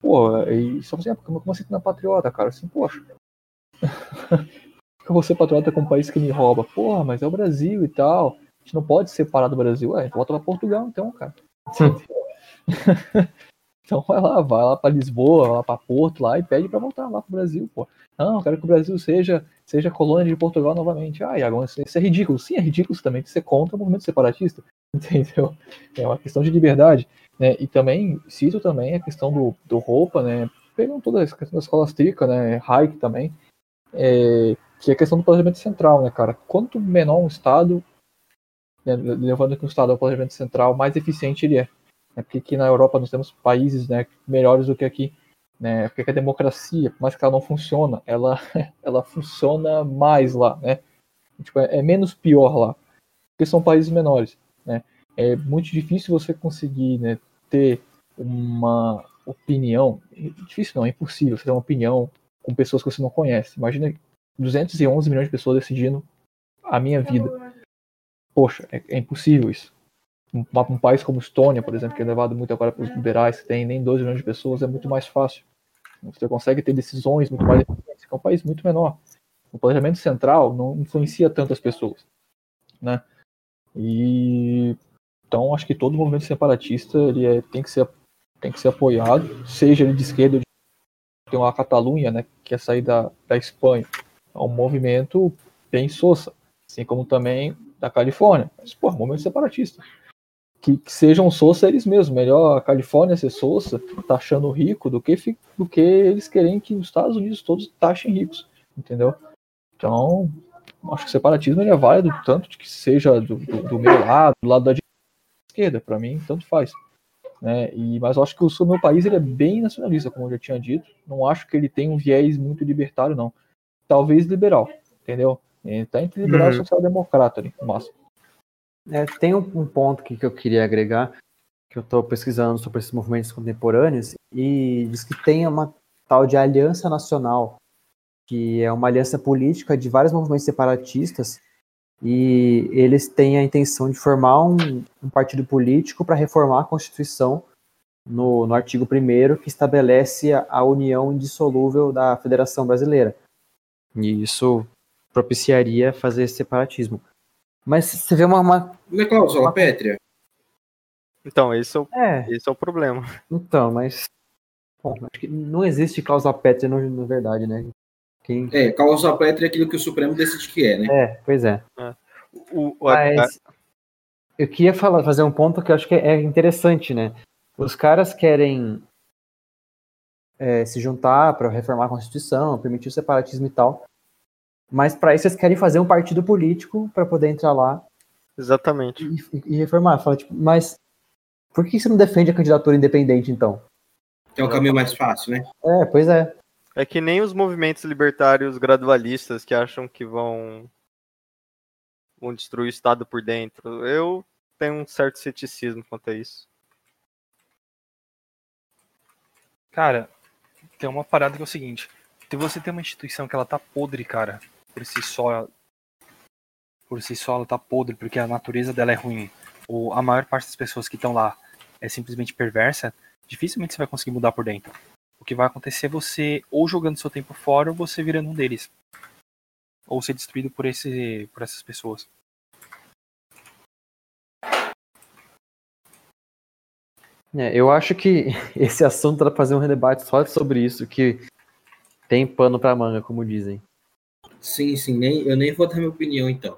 pô, aí só assim, ah, como assim que não é patriota, cara? Assim, poxa. eu vou ser patriota com um país que me rouba? Porra, mas é o Brasil e tal. A gente não pode separar do Brasil. Ué, volta pra Portugal então, cara. então vai lá, vai lá pra Lisboa, vai lá pra Porto lá e pede pra voltar lá pro Brasil, pô. Não, eu quero que o Brasil seja, seja colônia de Portugal novamente. Ah, Iago, isso é ridículo. Sim, é ridículo também que você contra o movimento separatista. Entendeu? É uma questão de liberdade. Né? E também, cito também a questão do, do roupa, né? Pegando toda a questão da escola austríaca, né? Hayek também, é, que é a questão do planejamento central, né, cara? Quanto menor um Estado, né, levando que um Estado é o planejamento central, mais eficiente ele é. Né? Porque aqui na Europa nós temos países né, melhores do que aqui. Né? Porque a democracia, por mais que ela não funciona, ela, ela funciona mais lá, né? Tipo, é, é menos pior lá, porque são países menores, né? É muito difícil você conseguir né, ter uma, opinião, é difícil não, é impossível você ter uma opinião com pessoas que você não conhece. Imagina 211 milhões de pessoas decidindo a minha vida. Poxa, é, é impossível isso. Um, um, país como Estônia, por exemplo, que é levado muito agora para os liberais, que tem nem 12 milhões de pessoas, é muito mais fácil. Você consegue ter decisões muito mais eficientes, é um país muito menor. O planejamento central não influencia tanto as pessoas, né? E então acho que todo movimento separatista ele é, tem que ser tem que ser apoiado, seja ele de esquerda ou de tem uma Catalunha, né, que é sair da, da Espanha. É um movimento bem soça, assim como também da Califórnia. Mas, pô, movimento separatista. Que, que sejam soça eles mesmos. Melhor a Califórnia ser soça, taxando rico, do que, do que eles querem que os Estados Unidos todos taxem ricos. Entendeu? Então, acho que o separatismo ele é válido tanto de que seja do, do, do meu lado, do lado da esquerda. Para mim, tanto faz. Né? E, mas eu acho que o meu país ele é bem nacionalista, como eu já tinha dito. Não acho que ele tem um viés muito libertário, não. Talvez liberal, entendeu? Ele tá entre liberal uhum. e social-democrata ali, massa. É, tem um, um, ponto que, que eu queria agregar, que eu estou pesquisando sobre esses movimentos contemporâneos, e diz que tem uma tal de aliança nacional, que é uma aliança política de vários movimentos separatistas, e eles têm a intenção de formar um, um partido político para reformar a Constituição no, no artigo 1 que estabelece a, a, união indissolúvel da Federação Brasileira. E isso propiciaria fazer esse separatismo. Mas você vê uma. uma Não é cláusula uma... pétrea? Então, esse é, o, é. esse é o problema. Então, mas. Bom, acho que não existe cláusula pétrea na verdade, né? Quem... É, causa pétrea é aquilo que o Supremo decide que é, né? É, pois é. é. O, o, Mas a... eu queria falar, fazer um ponto que eu acho que é interessante, né? Os caras querem é, se juntar para reformar a Constituição, permitir o separatismo e tal. Mas para isso eles querem fazer um partido político para poder entrar lá. Exatamente. E, e reformar. Fala, tipo, mas por que você não defende a candidatura independente então? Que é o caminho mais fácil, né? É, pois é. É que nem os movimentos libertários gradualistas que acham que vão, vão destruir o Estado por dentro. Eu tenho um certo ceticismo quanto a isso. Cara, tem uma parada que é o seguinte. Se você tem uma instituição que ela tá podre, cara, por si só. Por si só ela tá podre, porque a natureza dela é ruim, ou a maior parte das pessoas que estão lá é simplesmente perversa, dificilmente você vai conseguir mudar por dentro o que vai acontecer é você ou jogando seu tempo fora ou você virando um deles. Ou ser destruído por, esse, por essas pessoas. É, eu acho que esse assunto para fazer um debate só sobre isso, que tem pano para manga, como dizem. Sim, sim, nem, eu nem vou dar minha opinião então.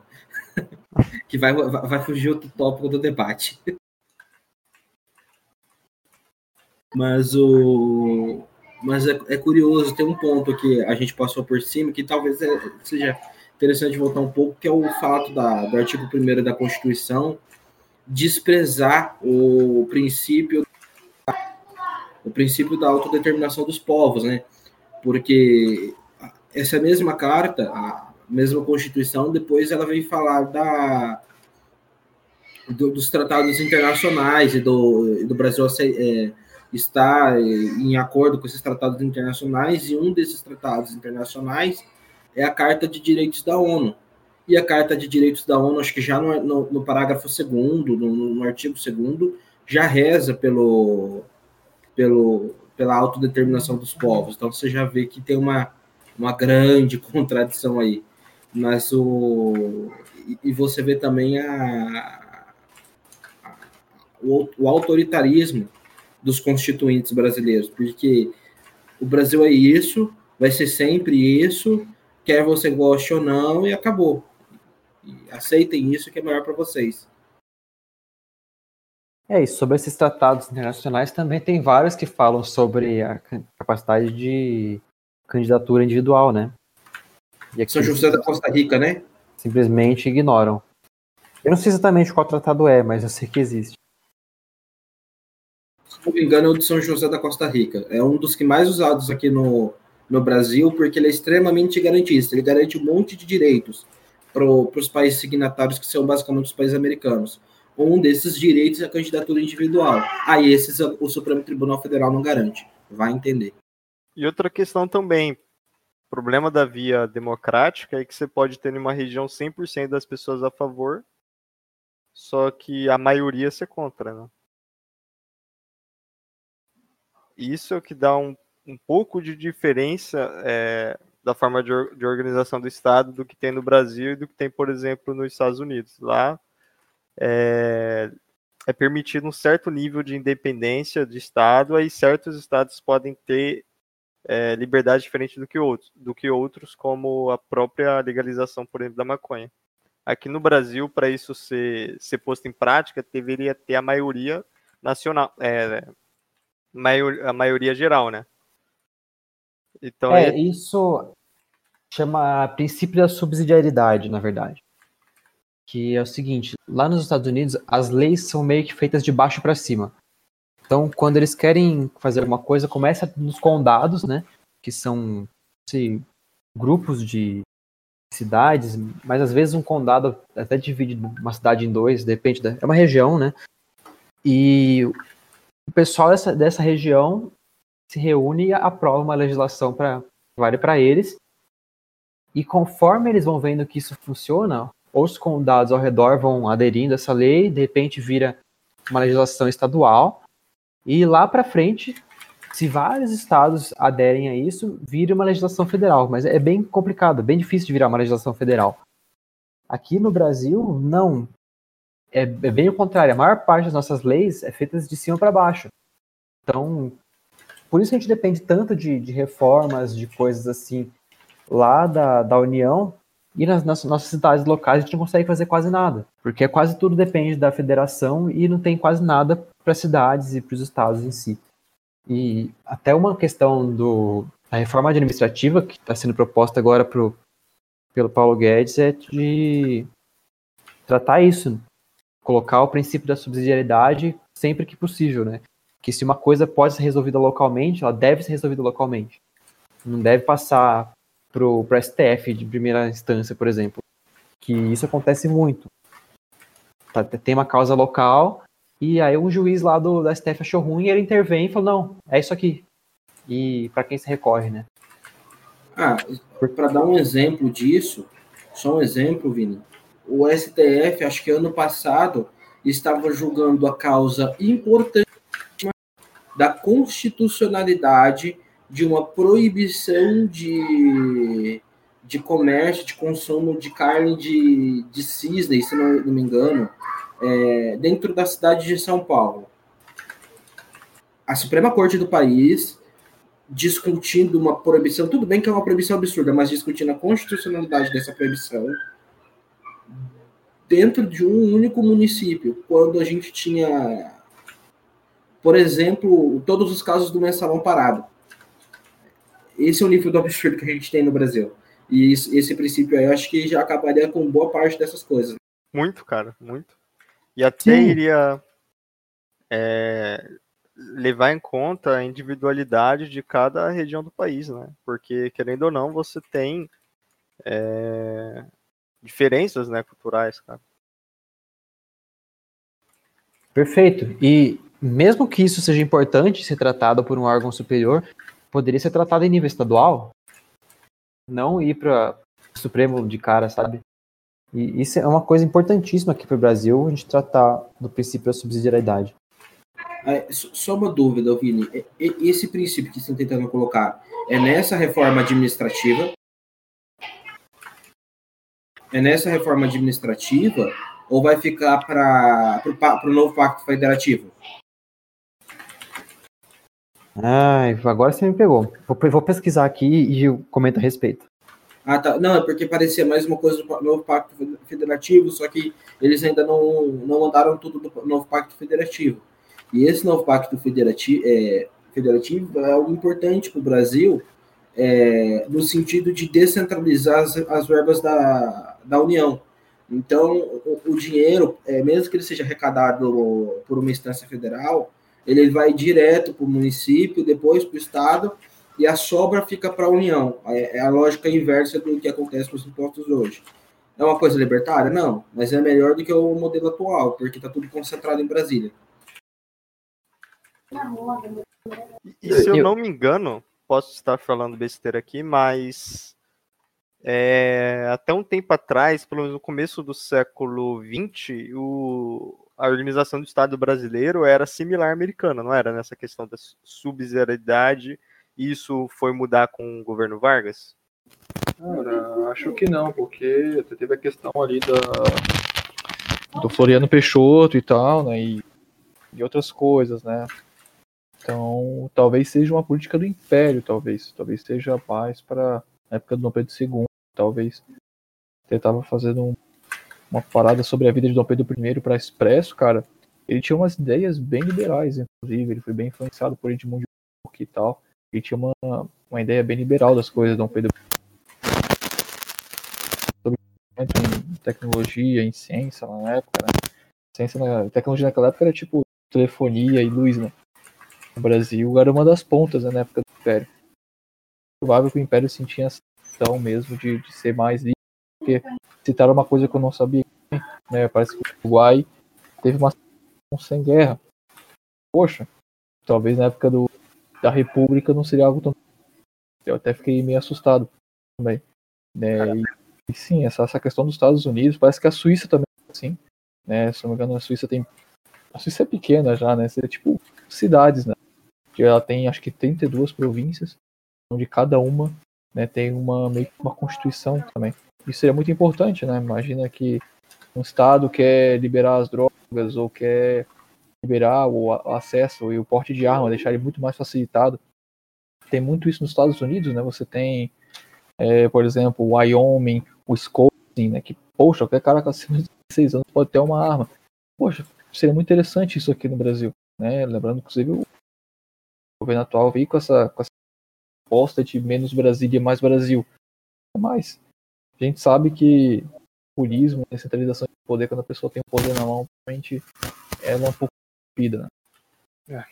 que vai, vai fugir outro tópico do debate. Mas o, mas é, é, curioso, tem um ponto que a gente passou por cima que talvez é, seja interessante voltar um pouco, que é o fato da, do artigo 1 da Constituição desprezar o princípio o princípio da autodeterminação dos povos, né? Porque essa mesma carta, a mesma Constituição, depois ela vem falar da do, dos tratados internacionais e do, do Brasil é, está em acordo com esses tratados internacionais, e um desses tratados internacionais é a Carta de Direitos da ONU. E a Carta de Direitos da ONU, acho que já no, no, no parágrafo 2, no, no artigo 2, já reza pelo, pelo, pela autodeterminação dos povos. Então você já vê que tem uma, uma grande contradição aí. Mas o. E você vê também a, o, o autoritarismo dos constituintes brasileiros, porque o Brasil é isso, vai ser sempre isso, quer você goste ou não, e acabou. Aceitem isso que é melhor para vocês. É, e sobre esses tratados internacionais também tem vários que falam sobre a capacidade de candidatura individual, né? Aqui, São José da Costa Rica, né? Simplesmente ignoram. Eu não sei exatamente qual tratado é, mas eu sei que existe não me engano, é o de São José da Costa Rica. É um dos que mais usados aqui no, no Brasil, porque ele é extremamente garantista. Ele garante um monte de direitos para os países signatários, que são basicamente os países americanos. um desses direitos é a candidatura individual. Aí esses o Supremo Tribunal Federal não garante. Vai entender. E outra questão também, problema da via democrática é que você pode ter em uma região 100% das pessoas a favor, só que a maioria ser contra, né? Isso é o que dá um, um pouco de diferença é, da forma de, de organização do Estado do que tem no Brasil e do que tem, por exemplo, nos Estados Unidos. Lá é, é permitido um certo nível de independência de Estado, aí certos estados podem ter é, liberdade diferente do que outros, do que outros, como a própria legalização, por exemplo, da maconha. Aqui no Brasil, para isso ser, ser posto em prática, deveria ter a maioria nacional, é, maior, a maioria geral, né? Então, é, é, isso chama princípio da subsidiariedade, na verdade que é o seguinte: lá nos Estados Unidos, as leis são meio que feitas de baixo para cima. Então, quando eles querem fazer alguma coisa, começa nos condados, né? Que são grupos de cidades, mas às vezes um condado até divide uma cidade em dois, depende da, é uma região, né? E o pessoal dessa, dessa região se reúne e aprova uma legislação para vale para eles. E conforme eles vão vendo que isso funciona, os condados ao redor vão aderindo a essa lei, de repente vira uma legislação estadual, e lá para frente, se vários estados aderem a isso, vira uma legislação federal. Mas é bem complicado, bem difícil de virar uma legislação federal. Aqui no Brasil, não. É, é bem o contrário. A maior parte das nossas leis é feita de cima para baixo. Então, por isso a gente depende tanto de, de reformas, de coisas assim lá da, da União, e nas, nas, nossas cidades locais a gente não consegue fazer quase nada, porque quase tudo depende da federação e não tem quase nada para as cidades e para os estados em si. E até uma questão do, da reforma administrativa que está sendo proposta agora pro, pelo Paulo Guedes é de tratar isso, colocar o princípio da subsidiariedade sempre que possível, né? Que se uma coisa pode ser resolvida localmente, ela deve ser resolvida localmente. Não deve passar para o STF de primeira instância, por exemplo. Que isso acontece muito. Tá, tem uma causa local e aí um juiz lá do, da STF achou ruim ele intervém e falou, não, é isso aqui. E para quem se recorre, né? Ah, para dar um exemplo disso, só um exemplo, Vini. O STF, acho que ano passado, estava julgando a causa importante da constitucionalidade de uma proibição de, de comércio, de consumo de carne de, de cisne, se não, não me engano, é, dentro da cidade de São Paulo. A Suprema Corte do país discutindo uma proibição, tudo bem que é uma proibição absurda, mas discutindo a constitucionalidade dessa proibição dentro de um único município, quando a gente tinha, por exemplo, todos os casos do mensalão parado esse é o nível do absurdo que a gente tem no Brasil. E esse, princípio aí, eu acho que já acabaria com boa parte dessas coisas. Muito, cara, muito. E até Sim. iria é, levar em conta a individualidade de cada região do país, né? Porque, querendo ou não, você tem é, diferenças né, culturais, cara. Perfeito. E mesmo que isso seja importante ser tratado por um órgão superior, poderia ser tratado em nível estadual, não ir para o Supremo de cara, sabe? E isso é uma coisa importantíssima aqui para o Brasil, a gente tratar do princípio da subsidiariedade. É, só uma dúvida, Vini. Esse princípio que estão tentando colocar é nessa reforma administrativa? É nessa reforma administrativa ou vai ficar para o novo pacto federativo? Ai, agora você me pegou. Vou, vou pesquisar aqui e comento a respeito. Ah, tá. Não, é porque parecia mais uma coisa do novo Pacto Federativo, só que eles ainda não, não mandaram tudo do novo Pacto Federativo. E esse novo Pacto Federativo é, federativo é algo importante para o Brasil, é, no sentido de descentralizar as, as verbas da, da União. Então, o, o dinheiro, é, mesmo que ele seja arrecadado por uma instância federal, ele vai direto para o município, depois para o estado, e a sobra fica para a União. É, é a lógica inversa do que acontece com os impostos hoje. É uma coisa libertária? Não, mas é melhor do que o modelo atual, porque está tudo concentrado em Brasília. E se eu não me engano, posso estar falando besteira aqui, mas é, até um tempo atrás, pelo menos no começo do século XX, o, a organização do Estado brasileiro era similar à americana, não era? Nessa questão da subsidiariedade, isso foi mudar com o governo Vargas? Cara, acho que não, porque teve a questão ali da do Floriano Peixoto e tal, né, e, e outras coisas, né. Então, talvez seja uma política do Império, talvez, talvez seja a paz para a época do Dom Pedro II, talvez tentava fazendo um, uma parada sobre a vida de Dom Pedro I para Expresso, cara. Ele tinha umas ideias bem liberais, inclusive, ele foi bem influenciado por Edmundo Burke e tal. Ele tinha uma, uma ideia bem liberal das coisas, Dom Pedro sobre tecnologia, em ciência na época, né? Ciência na, tecnologia naquela época era tipo telefonia e luz, né? No Brasil era uma das pontas né, na época do Império. Provável que o Império sentia questão mesmo de, de ser mais livre, porque citaram uma coisa que eu não sabia, né? Parece que o Uruguai teve uma sem guerra. Poxa, talvez na época do, da República não seria algo tão. Eu até fiquei meio assustado também. Né? E, e sim, essa, essa questão dos Estados Unidos, parece que a Suíça também é assim. Né? Se não me engano, a Suíça tem. A Suíça é pequena já, né? Seria tipo cidades, né? Que ela tem acho que 32 províncias, onde cada uma né, tem uma, meio que uma constituição também. Isso seria muito importante, né? Imagina que um estado quer liberar as drogas ou quer liberar o acesso e o porte de arma, deixar ele muito mais facilitado. Tem muito isso nos Estados Unidos, né? Você tem, é, por exemplo, o Wyoming, o Wisconsin, né? Que, poxa, qualquer cara com acima de 16 anos pode ter uma arma. Poxa, seria muito interessante isso aqui no Brasil, né? Lembrando, inclusive, o governo atual veio com essa, com essa proposta de menos Brasília e mais Brasil. Mas a gente sabe que populismo, centralização de poder, quando a pessoa tem o poder na mão, realmente ela é um pouco vida. Né? É,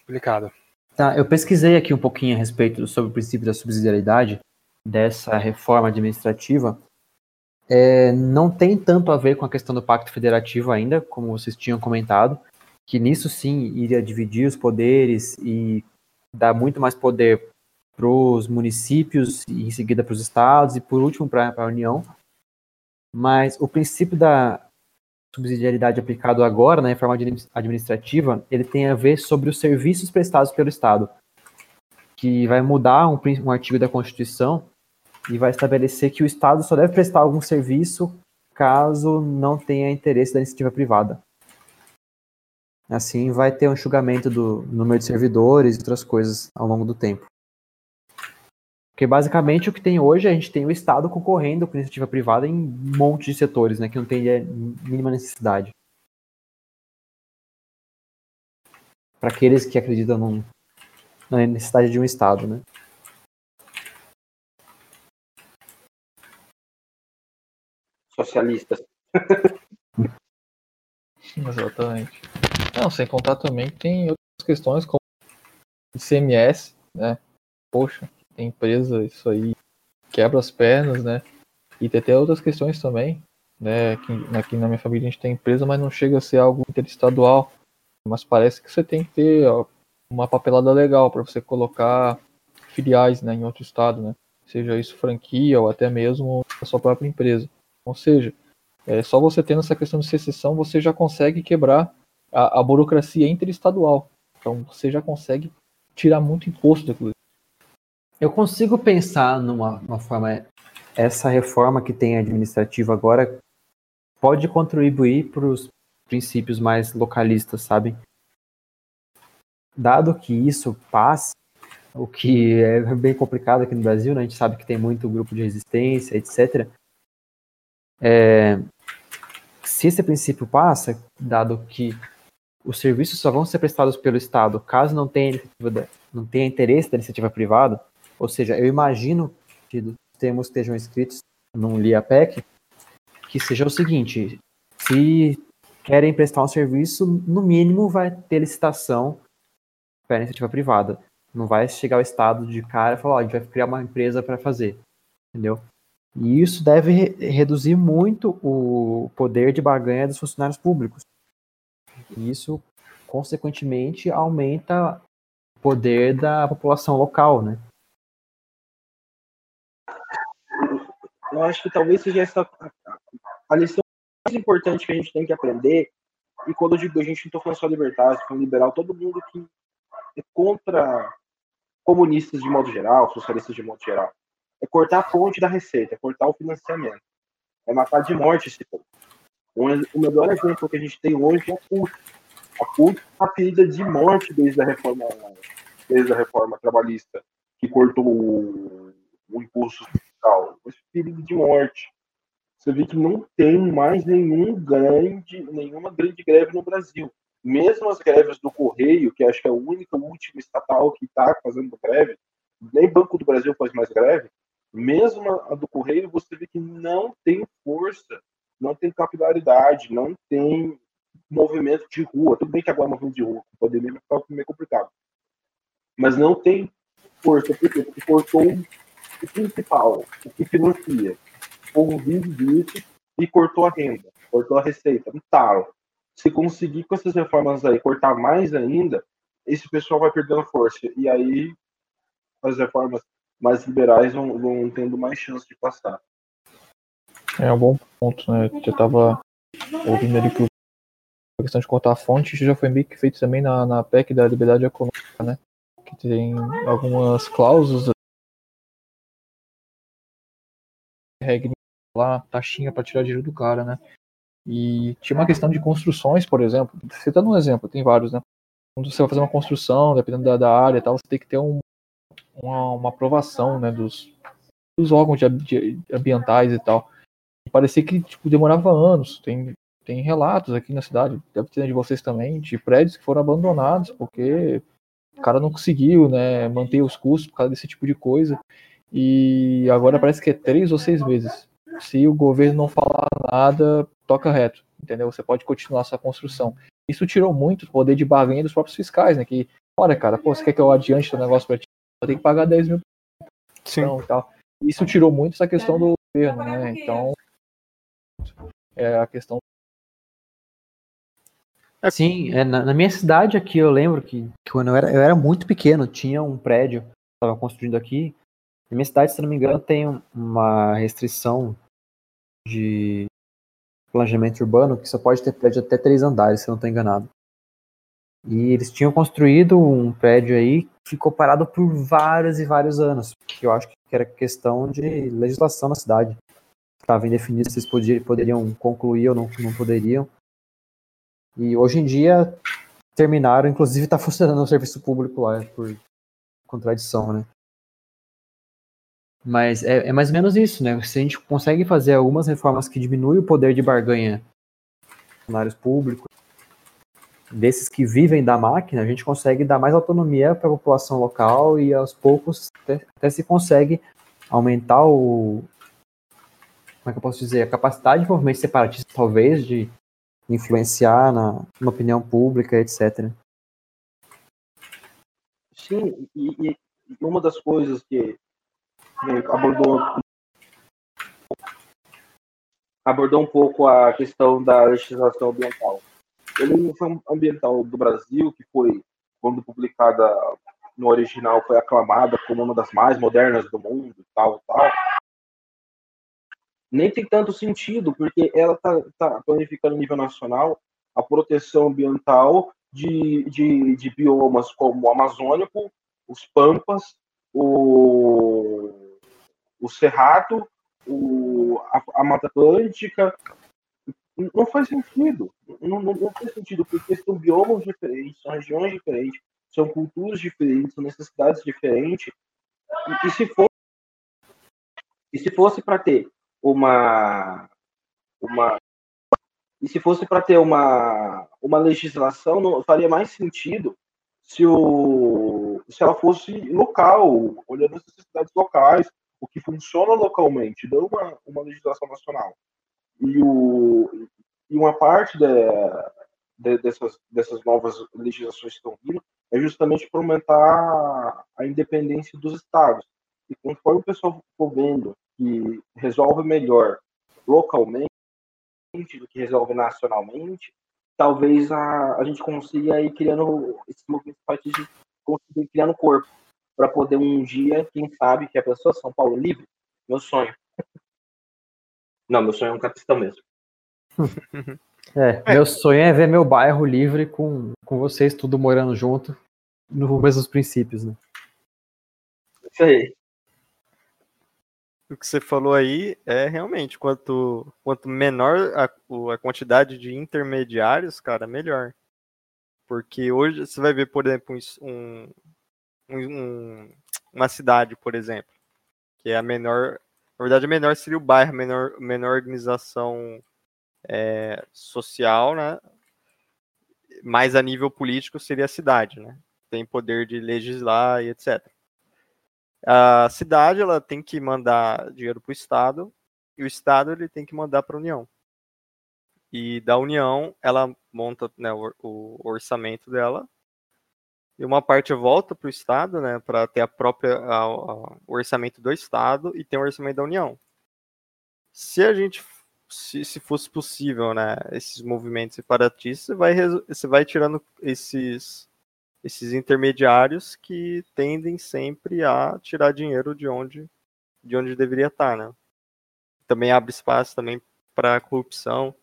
complicado. Tá, eu pesquisei aqui um pouquinho a respeito sobre o princípio da subsidiariedade dessa reforma administrativa. É, não tem tanto a ver com a questão do pacto federativo ainda, como vocês tinham comentado, que nisso sim iria dividir os poderes e dar muito mais poder para os municípios e em seguida para os estados e por último para a União. Mas o princípio da subsidiariedade aplicado agora na reforma administrativa, ele tem a ver sobre os serviços prestados pelo Estado, que vai mudar um, um artigo da Constituição e vai estabelecer que o Estado só deve prestar algum serviço caso não tenha interesse da iniciativa privada. Assim, vai ter um enxugamento do número de servidores e outras coisas ao longo do tempo. Porque basicamente o que tem hoje, a gente tem o Estado concorrendo com a iniciativa privada em um monte de setores, né, que não tem mínima necessidade. Para aqueles que acreditam num, na necessidade de um Estado, né? Socialistas. Exatamente. Não, sem contar também que tem outras questões como ICMS, né? Poxa, tem empresa, isso aí quebra as pernas, né? E tem até outras questões também, né? Aqui, aqui na minha família a gente tem empresa, mas não chega a ser algo interestadual. Mas parece que você tem que ter ó, uma papelada legal para você colocar filiais né, em outro estado, né? Seja isso franquia ou até mesmo a sua própria empresa. Ou seja, é, só você tendo essa questão de secessão, você já consegue quebrar a, a burocracia interestadual. Então você já consegue tirar muito imposto daquilo. Eu consigo pensar numa, numa forma. Essa reforma que tem administrativa agora pode contribuir para os princípios mais localistas, sabe? Dado que isso passe, o que é bem complicado aqui no Brasil, né? a gente sabe que tem muito grupo de resistência, etc. É, se esse princípio passa, dado que os serviços só vão ser prestados pelo Estado caso não tenha, não tenha interesse da iniciativa privada, ou seja, eu imagino que os termos estejam escritos num LIAPEC, que seja o seguinte, se querem prestar um serviço, no mínimo vai ter licitação para iniciativa privada. Não vai chegar o Estado de cara e falar, ó, a gente vai criar uma empresa para fazer, entendeu? E isso deve re reduzir muito o poder de barganha dos funcionários públicos. E isso, consequentemente, aumenta o poder da população local, né? Eu acho que talvez seja essa a lição mais importante que a gente tem que aprender. E quando eu digo a gente não estou falando só libertário, estou falando liberal, todo mundo que é contra comunistas de modo geral, socialistas de modo geral, é cortar a fonte da receita, é cortar o financiamento, é matar de morte esse povo. O melhor exemplo que a gente tem hoje é a CUT. A CUT está ferida de morte desde a reforma, desde a reforma trabalhista, que cortou o, o impulso fiscal. Foi ferida de morte. Você vê que não tem mais nenhum grande, nenhuma grande greve no Brasil. Mesmo as greves do Correio, que acho que é a única última estatal que está fazendo greve, nem Banco do Brasil faz mais greve, mesmo a do Correio, você vê que não tem força, não tem capilaridade, não tem movimento de rua. Tudo bem que agora é movimento de rua, com pandemia vai ficar meio complicado. Mas não tem força? Porque cortou principal, o que financia. O povo vive disso e cortou a renda, cortou a receita, um talo. Se conseguir com essas reformas aí cortar mais ainda, esse pessoal vai perdendo força. E aí as reformas mais liberais vão, vão tendo mais chance de passar. É um bom ponto, né? Eu estava ouvindo ali que a questão de cortar a fonte já foi meio que feito também na, na PEC da liberdade econômica, né? Que tem algumas cláusulas regra lá, taxinha para tirar dinheiro do cara, né? E tinha uma questão de construções, por exemplo. Você tá um exemplo, tem vários, né? Quando você vai fazer uma construção, dependendo da, da área e tal, você tem que ter um, uma, uma aprovação né, dos, dos órgãos de, de, ambientais e tal. E parecia que tipo, demorava anos. Tem, tem relatos aqui na cidade, deve ter de vocês também, de prédios que foram abandonados porque o cara não conseguiu né, manter os custos por causa desse tipo de coisa. E agora parece que é três ou seis meses. Se o governo não falar nada, toca reto, entendeu? Você pode continuar sua construção. Isso tirou muito o poder de barganha dos próprios fiscais, né? Que, olha, cara, pô, você quer que eu adiante o negócio para ti? tem que pagar 10 mil Sim. Então, tal. Isso tirou muito essa questão do governo, né? Então, é a questão. Sim, é, na, na, minha cidade aqui eu lembro que, que, quando eu era, eu era muito pequeno, tinha um prédio que estava construindo aqui. Na minha cidade, se não me engano, tem uma restrição de planejamento urbano que só pode ter prédio até três andares, se eu não estou enganado. E eles tinham construído um prédio aí que ficou parado por vários e vários anos. Que eu acho que era questão de legislação na cidade. Estava indefinido se eles poderiam, concluir ou não, não poderiam. E hoje em dia terminaram, inclusive está funcionando o serviço público lá, por contradição, né? Mas é, é, mais ou menos isso, né? Se a gente consegue fazer algumas reformas que diminuem o poder de barganha funcionários públicos, desses que vivem da máquina, a gente consegue dar mais autonomia para a população local e aos poucos até, até, se consegue aumentar o. Como é que eu posso dizer? A capacidade de movimento separatista, talvez, de influenciar na, na opinião pública, etc. Sim, e, e uma das coisas que abordou abordou um pouco a questão da legislação ambiental. A legislação ambiental do Brasil, que foi, quando publicada no original, foi aclamada como uma das mais modernas do mundo, tal, tal, nem tem tanto sentido, porque ela está tá planificando a nível nacional a proteção ambiental de, de, de biomas como o amazônico, os pampas, o, o cerrado, o, a, a Mata Atlântica, não faz sentido. Não, não, não, faz sentido, porque são biomas diferentes, são regiões diferentes, são culturas diferentes, são necessidades diferentes. E, e se for e se fosse para ter uma uma e se fosse para ter uma uma legislação, não faria mais sentido se o se ela fosse local, olhando as necessidades locais, o que funciona localmente, não uma, uma legislação nacional. E, o, e uma parte de, de, dessas, dessas novas legislações que estão vindo é justamente para aumentar a independência dos estados. E conforme o pessoal for vendo que resolve melhor localmente do que resolve nacionalmente, talvez a, a gente consiga ir criando esse movimento partidista, conseguir criando corpo, para poder um dia, quem sabe, que a pessoa São Paulo livre, meu sonho. Não, meu sonho é um capitão mesmo. É, meu sonho é ver meu bairro livre com, com vocês tudo morando junto, nos mesmos princípios, né? Isso aí. O que você falou aí é realmente, quanto, quanto menor a, a quantidade de intermediários, cara, melhor. Porque hoje você vai ver, por exemplo, um, um, uma cidade, por exemplo, que é a menor. Na verdade, a menor seria o bairro, a menor, menor organização é, social, né? Mais a nível político seria a cidade, né? Tem poder de legislar e etc. A cidade ela tem que mandar dinheiro para o estado e o estado ele tem que mandar para a União. E da União ela monta né, o, orçamento dela e uma parte volta para o estado, né, para ter a própria a, a, o orçamento do estado e tem o orçamento da União. Se a gente se, se fosse possível, né, esses movimentos separatistas, você vai, você vai tirando esses esses intermediários que tendem sempre a tirar dinheiro de onde de onde deveria estar, né? Também abre espaço também para corrupção.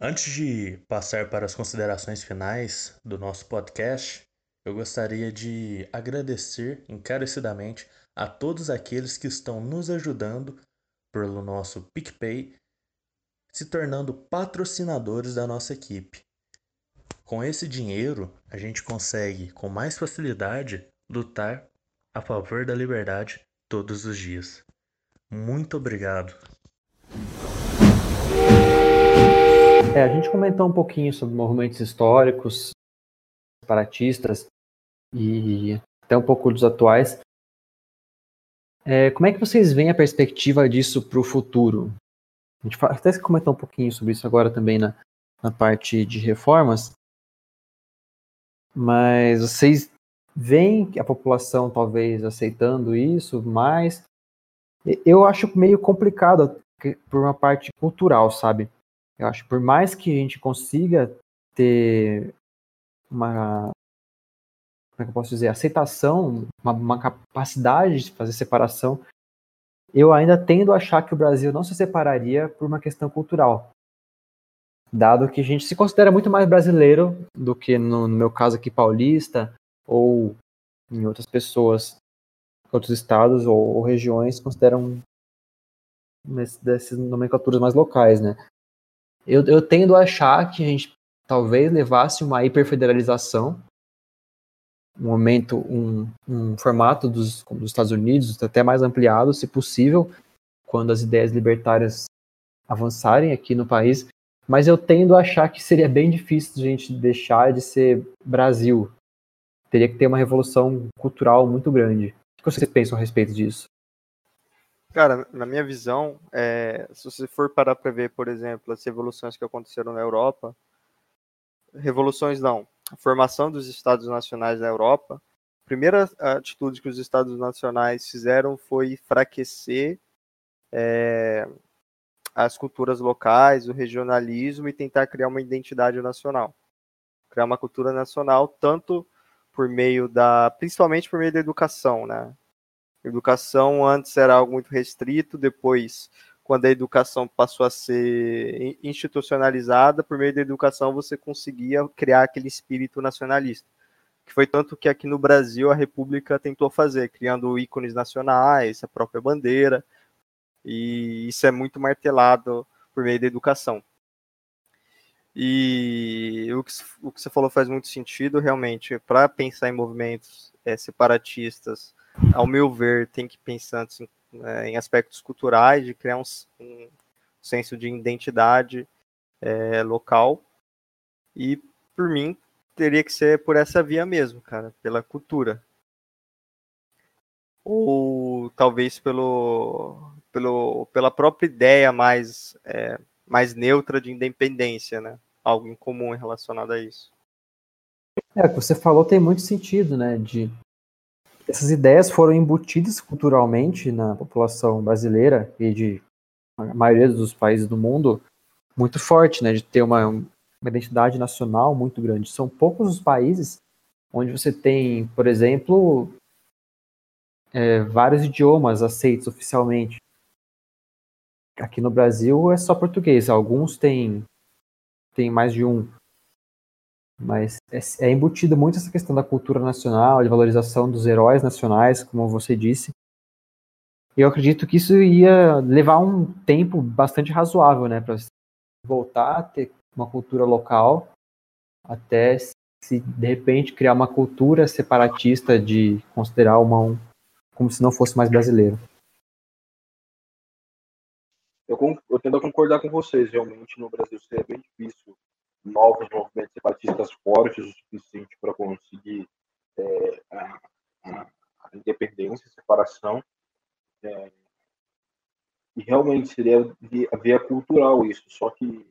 Antes de passar para as considerações finais do nosso podcast, eu gostaria de agradecer encarecidamente a todos aqueles que estão nos ajudando pelo nosso PicPay se tornando patrocinadores da nossa equipe. Com esse dinheiro, a gente consegue com mais facilidade lutar a favor da liberdade todos os dias. Muito obrigado. É, a gente comentou um pouquinho sobre movimentos históricos, separatistas e até um pouco dos atuais. É, como é que vocês veem a perspectiva disso para o futuro? A gente até comentou um pouquinho sobre isso agora também na, na parte de reformas. Mas vocês veem a população talvez aceitando isso mais? Eu acho meio complicado por uma parte cultural, sabe? Eu acho por mais que a gente consiga ter uma como é que eu posso dizer, aceitação, uma, uma capacidade de fazer separação eu ainda tendo a achar que o Brasil não se separaria por uma questão cultural. Dado que a gente se considera muito mais brasileiro do que, no, no meu caso aqui, paulista, ou em outras pessoas, outros estados ou, ou regiões consideram dessas nomenclaturas mais locais, né? Eu, eu tendo a achar que a gente talvez levasse uma hiperfederalização um momento, um, um formato dos, dos Estados Unidos até mais ampliado, se possível, quando as ideias libertárias avançarem aqui no país, mas eu tendo a achar que seria bem difícil a gente deixar de ser Brasil. Teria que ter uma revolução cultural muito grande. O que vocês pensam a respeito disso? Cara, na minha visão, é, se você for parar para ver, por exemplo, as revoluções que aconteceram na Europa, revoluções não, a formação dos Estados Nacionais na Europa, a primeira atitude que os Estados Nacionais fizeram foi enfraquecer é, as culturas locais, o regionalismo e tentar criar uma identidade nacional. Criar uma cultura nacional, tanto por meio da. principalmente por meio da educação, né? Educação antes era algo muito restrito, depois quando a educação passou a ser institucionalizada, por meio da educação você conseguia criar aquele espírito nacionalista. Que foi tanto que aqui no Brasil a República tentou fazer, criando ícones nacionais, a própria bandeira, e isso é muito martelado por meio da educação. E o que, o que você falou faz muito sentido, realmente, para pensar em movimentos é, separatistas, ao meu ver, tem que pensar assim, é, em aspectos culturais, de criar um, um senso de identidade é, local. E, por mim, teria que ser por essa via mesmo, cara, pela cultura. Ou talvez pelo, pelo, pela própria ideia mais, é, mais neutra de independência, né? Algo em comum relacionado a isso. É, o que você falou tem muito sentido, né? De essas ideias foram embutidas culturalmente na população brasileira e de a maioria dos países do mundo muito forte, né, de ter uma, uma identidade nacional muito grande. São poucos os países onde você tem, por exemplo, é, vários idiomas aceitos oficialmente. Aqui no Brasil é só português, alguns têm, têm mais de um. Mas é, é embutido muito essa questão da cultura nacional, de valorização dos heróis nacionais, como você disse. Eu acredito que isso ia levar um tempo bastante razoável, né, para voltar a ter uma cultura local, até se de repente criar uma cultura separatista de considerar uma um, como se não fosse mais brasileiro. Eu, eu tendo a concordar com vocês, realmente no Brasil seria bem difícil novos movimentos separatistas fortes o suficiente para conseguir é, a, a, independência, a separação. É, e realmente seria via, via cultural isso, só que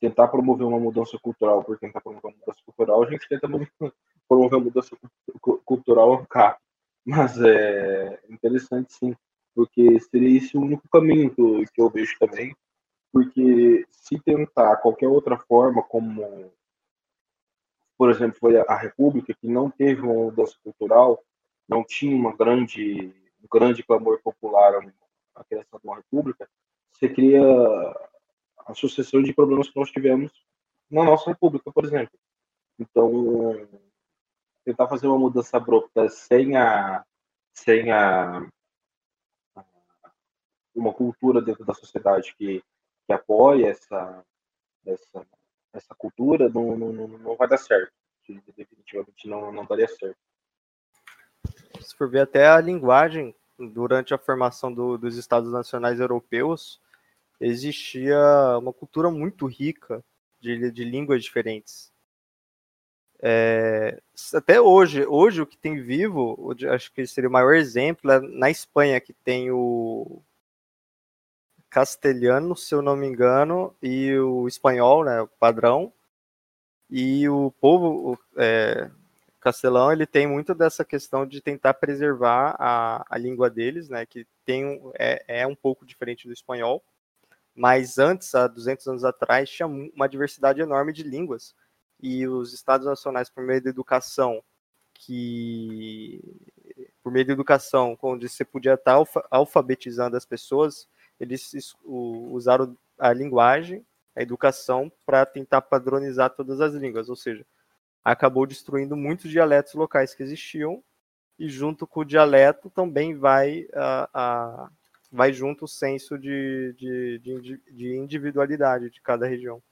tentar promover uma mudança cultural por tentar promover uma mudança cultural, a gente tenta promover uma mudança cultural cá. Mas é interessante sim, porque seria esse o único caminho que eu vejo também, porque se tentar qualquer outra forma, como, por exemplo, foi a República, que não teve uma mudança cultural, não tinha uma grande, um grande clamor popular a criação de uma república, você cria a sucessão de problemas que nós tivemos na nossa república, por exemplo. Então, tentar fazer uma mudança abrupta sem a sem a uma cultura dentro da sociedade que, que apoia essa essa essa cultura não, não, não vai dar certo definitivamente não, não daria certo se for ver até a linguagem durante a formação do, dos estados nacionais europeus existia uma cultura muito rica de, de línguas diferentes. É, até hoje, hoje o que tem vivo, acho que seria o maior exemplo é na Espanha, que tem o castelhano, se eu não me engano, e o espanhol, né, o padrão, e o povo o, é, castelão, ele tem muito dessa questão de tentar preservar a, a língua deles, né, que tem, é, é um pouco diferente do espanhol, mas antes, há 200 anos atrás, tinha uma diversidade enorme de línguas. E os estados nacionais, por meio da educação, que por meio da educação, onde você podia estar alfabetizando as pessoas, eles usaram a linguagem, a educação, para tentar padronizar todas as línguas, ou seja, acabou destruindo muitos dialetos locais que existiam, e junto com o dialeto também vai a, a vai junto o senso de, de, de, de individualidade de cada região.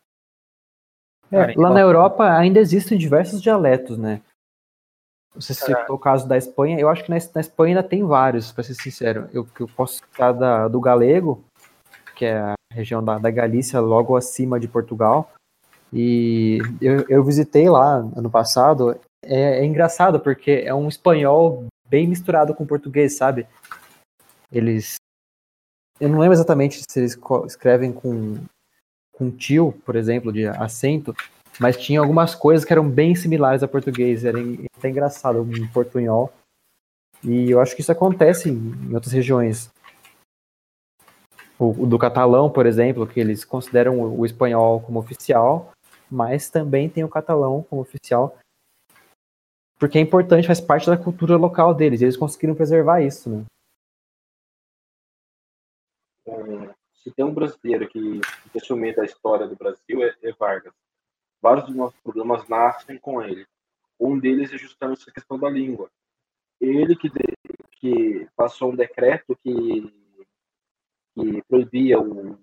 É, lá na Europa ainda existem diversos dialetos, né? Você citou o caso da Espanha, eu acho que na, na Espanha ainda tem vários, para ser sincero. Eu, eu posso citar da, do galego, que é a região da, da Galícia, logo acima de Portugal. E eu, eu visitei lá ano passado. É, é, engraçado, porque é um espanhol bem misturado com português, sabe? Eles eu não lembro exatamente se eles escrevem com, com tio, por exemplo, de acento, mas tinha algumas coisas que eram bem similares a português, era até engraçado em portunhol. E eu acho que isso acontece em outras regiões. O, o, do catalão, por exemplo, que eles consideram o, o espanhol como oficial, mas também tem o catalão como oficial, porque é importante, faz parte da cultura local deles, e eles conseguiram preservar isso, né? É, se tem um brasileiro que, assumiu da história do Brasil é, é, Vargas. Vários dos nossos problemas nascem com ele. Um deles é justamente essa questão da língua. Ele que, de, que passou um decreto que, que proibia, o,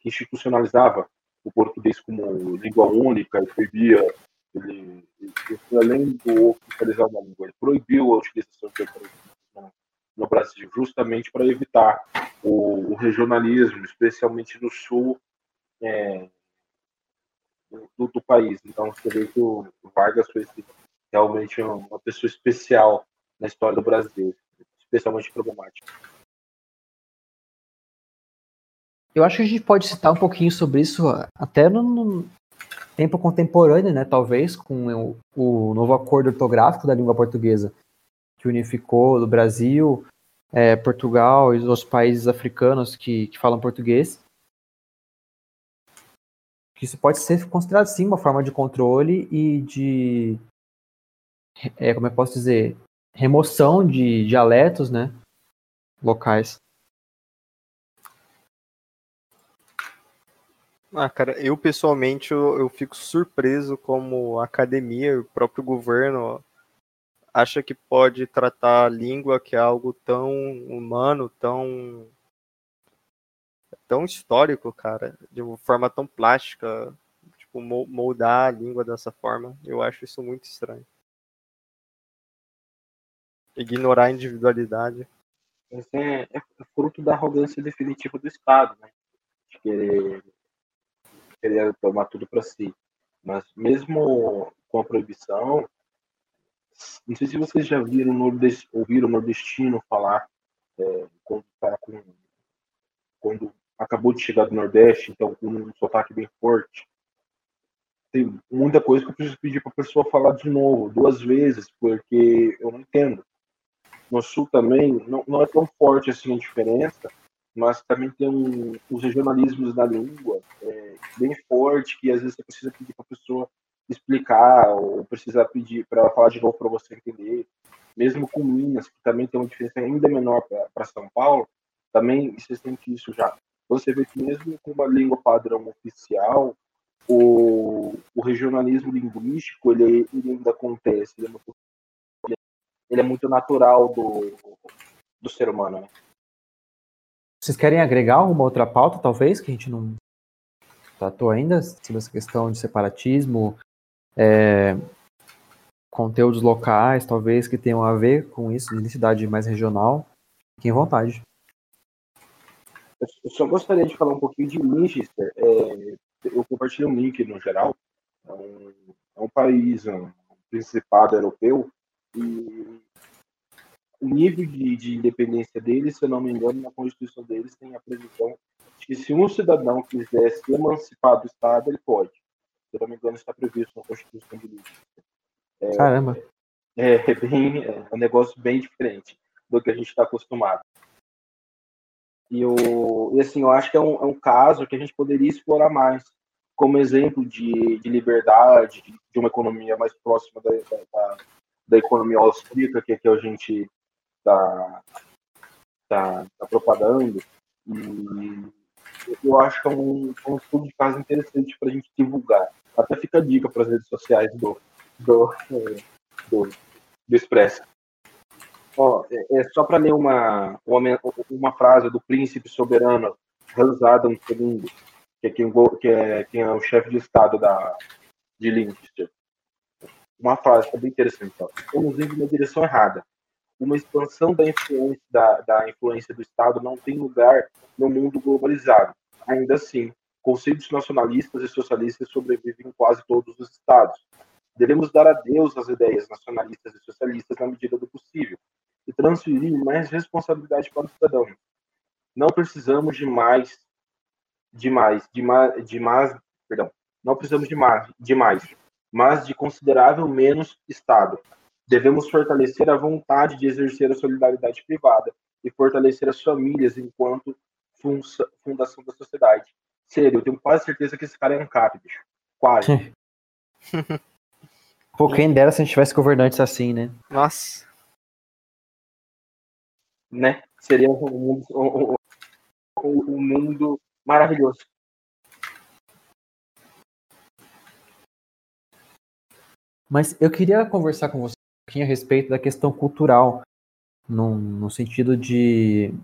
que institucionalizava o português como língua única e proibia, ele, além do oficializar uma língua, ele proibiu a utilização de no Brasil, justamente para evitar o, o, regionalismo, especialmente no sul é, do, do, país. Então, você vê que o Vargas foi realmente uma pessoa especial na história do Brasil, especialmente problemática. Eu acho que a gente pode citar um pouquinho sobre isso até no, no tempo contemporâneo, né? Talvez com o, o novo acordo ortográfico da língua portuguesa que unificou o Brasil, é, Portugal e os países africanos que, que falam português. Isso pode ser considerado sim uma forma de controle e de, é, como eu posso dizer, remoção de dialetos, né, locais. Ah, cara, eu pessoalmente eu, eu fico surpreso como a academia, o próprio governo acha que pode tratar a língua que é algo tão humano, tão tão histórico, cara, de uma forma tão plástica, tipo moldar a língua dessa forma. Eu acho isso muito estranho. Ignorar a individualidade. é, é fruto da arrogância definitiva do Estado, né? De querer queria tomar tudo para si. Mas mesmo com a proibição, não sei se vocês já viram ouviram o nordestino falar é, quando, com, quando acabou de chegar do Nordeste, então com um sotaque bem forte. Tem muita coisa que eu preciso pedir para a pessoa falar de novo, duas vezes, porque eu não entendo. No Sul também não, não é tão forte assim a diferença, mas também tem um, os regionalismos da língua é, bem forte, que às vezes você precisa pedir para a pessoa explicar, ou precisar pedir para ela falar de novo para você entender. Mesmo com Minas, que também tem uma diferença ainda menor para São Paulo, também vocês têm que isso já. Você vê que mesmo com uma língua padrão oficial, o, o regionalismo linguístico ele, ele ainda acontece, ele é, muito, ele é muito natural do, do ser humano. Né? Vocês querem agregar alguma outra pauta, talvez, que a gente não tratou ainda, sobre essa questão de separatismo, é, conteúdos locais, talvez, que tenham a ver com isso, de identidade mais regional? Fiquem à vontade. Eu só gostaria de falar um pouquinho de Winchester. É, eu compartilho um link no geral. É um, é um país, um principado europeu, e o nível de, de, independência deles, se eu não me engano, na Constituição deles tem a previsão de que se um cidadão quiser se emancipar do Estado, ele pode. Se eu não me engano, está previsto na Constituição de Livre. É, Caramba! É, é, bem, é um negócio bem diferente do que a gente está acostumado. E, o, e assim, eu acho que é um, é um caso que a gente poderia explorar mais como exemplo de, de liberdade, de, uma economia mais próxima da, da, da economia austríaca que, que a gente está tá, tá propagando. E eu acho que é um, um estudo de caso interessante para a gente divulgar. Até fica a dica para as redes sociais do, do, do, do Expresso. Ó, é, é só para ler uma, uma, frase do príncipe soberano Hans Adam II, que é quem, que é, quem é o chefe de Estado da, de Lincoln. Uma frase é bem interessante. Estamos indo na direção errada uma expansão da influência, da, da influência do Estado não tem lugar no mundo globalizado. Ainda assim, conceitos nacionalistas e socialistas sobrevivem em quase todos os estados. Devemos dar adeus às ideias nacionalistas e socialistas na medida do possível e transferir mais responsabilidade para os cidadãos. Não precisamos de mais, de mais, de mais, de mais, perdão, não precisamos de mais, de mais, mas de considerável menos Estado. Devemos fortalecer a vontade de exercer a solidariedade privada e fortalecer as famílias enquanto fundação da sociedade. Sério, eu tenho quase certeza que esse cara é um cap, bicho. Quase. Pô, quem dera se a gente tivesse governantes assim, né? Nossa. Né? Seria um mundo, um, um, um mundo maravilhoso. Mas eu queria conversar com você pouquinho a respeito da questão cultural, no, no sentido de